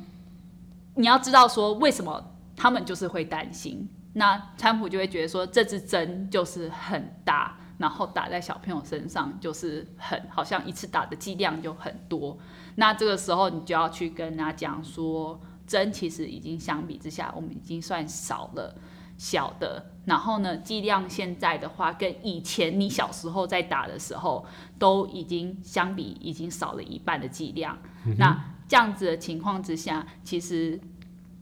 你要知道说为什么他们就是会担心，那川普就会觉得说这支针就是很大，然后打在小朋友身上就是很好像一次打的剂量就很多。那这个时候，你就要去跟人家讲说，针其实已经相比之下，我们已经算少了小的。然后呢，剂量现在的话，跟以前你小时候在打的时候，都已经相比已经少了一半的剂量。嗯。那这样子的情况之下，其实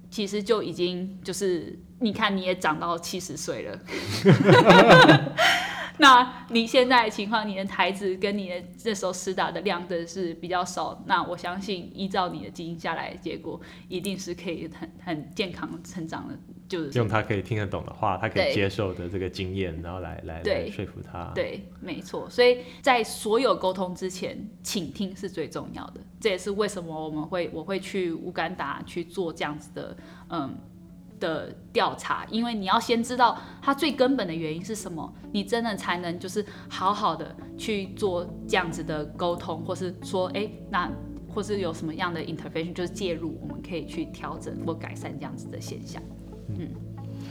其实就已经就是，你看你也长到七十岁了。*laughs* 那你现在的情况，你的台子跟你的那时候施打的量的是比较少，那我相信依照你的基因下来的结果，一定是可以很很健康成长的，就是用他可以听得懂的话，他可以接受的这个经验，然后来来来说服他。对，没错。所以在所有沟通之前，倾听是最重要的。这也是为什么我们会我会去乌干达去做这样子的，嗯。的调查，因为你要先知道它最根本的原因是什么，你真的才能就是好好的去做这样子的沟通，或是说，哎，那或是有什么样的 intervention，就是介入，我们可以去调整或改善这样子的现象。嗯，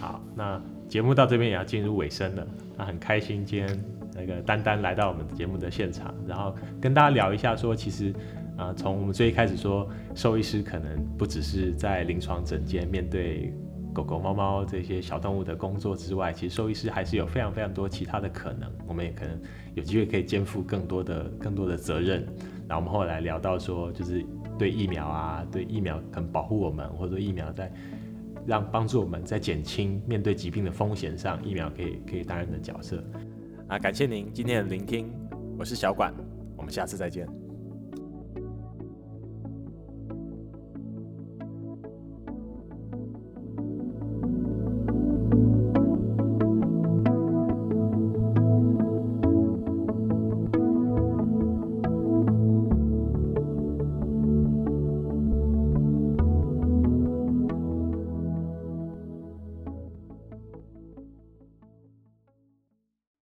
好，那节目到这边也要进入尾声了，那很开心今天那个丹丹来到我们节目的现场，然后跟大家聊一下说，其实啊，从我们最一开始说，兽医师可能不只是在临床诊间面对狗狗、猫猫这些小动物的工作之外，其实兽医师还是有非常非常多其他的可能，我们也可能有机会可以肩负更多的更多的责任。然后我们后来聊到说，就是对疫苗啊，对疫苗可能保护我们，或者说疫苗在让帮助我们在减轻面对疾病的风险上，疫苗可以可以担任的角色。啊，感谢您今天的聆听，我是小管，我们下次再见。